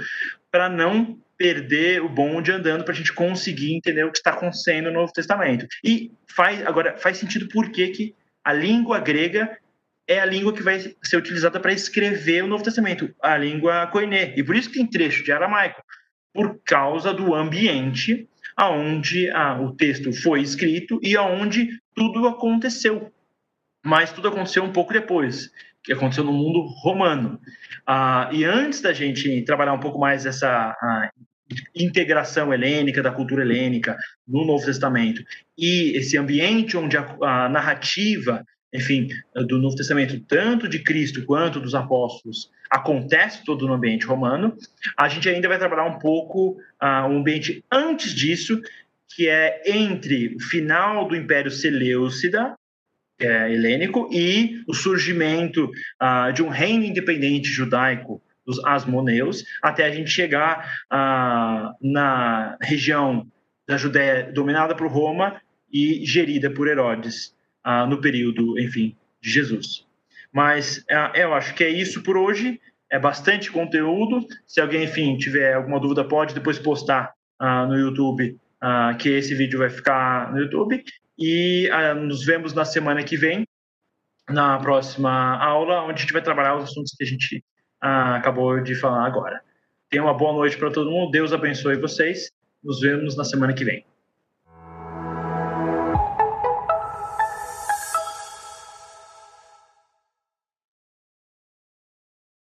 para não perder o bonde andando para a gente conseguir entender o que está acontecendo no Novo Testamento. E faz agora faz sentido porque que a língua grega é a língua que vai ser utilizada para escrever o Novo Testamento, a língua koiné. E por isso que tem trecho de aramaico, por causa do ambiente aonde ah, o texto foi escrito e aonde tudo aconteceu mas tudo aconteceu um pouco depois, que aconteceu no mundo romano. Ah, e antes da gente trabalhar um pouco mais essa integração helênica, da cultura helênica no Novo Testamento, e esse ambiente onde a, a narrativa, enfim, do Novo Testamento, tanto de Cristo quanto dos apóstolos, acontece todo no ambiente romano, a gente ainda vai trabalhar um pouco uh, um ambiente antes disso, que é entre o final do Império Seleucida é, helênico e o surgimento uh, de um reino independente judaico dos Asmoneus, até a gente chegar uh, na região da Judéia dominada por Roma e gerida por Herodes uh, no período, enfim, de Jesus. Mas eu acho que é isso por hoje. É bastante conteúdo. Se alguém, enfim, tiver alguma dúvida, pode depois postar no YouTube, que esse vídeo vai ficar no YouTube. E uh, nos vemos na semana que vem, na próxima aula, onde a gente vai trabalhar os assuntos que a gente uh, acabou de falar agora. Tenha uma boa noite para todo mundo, Deus abençoe vocês. Nos vemos na semana que vem.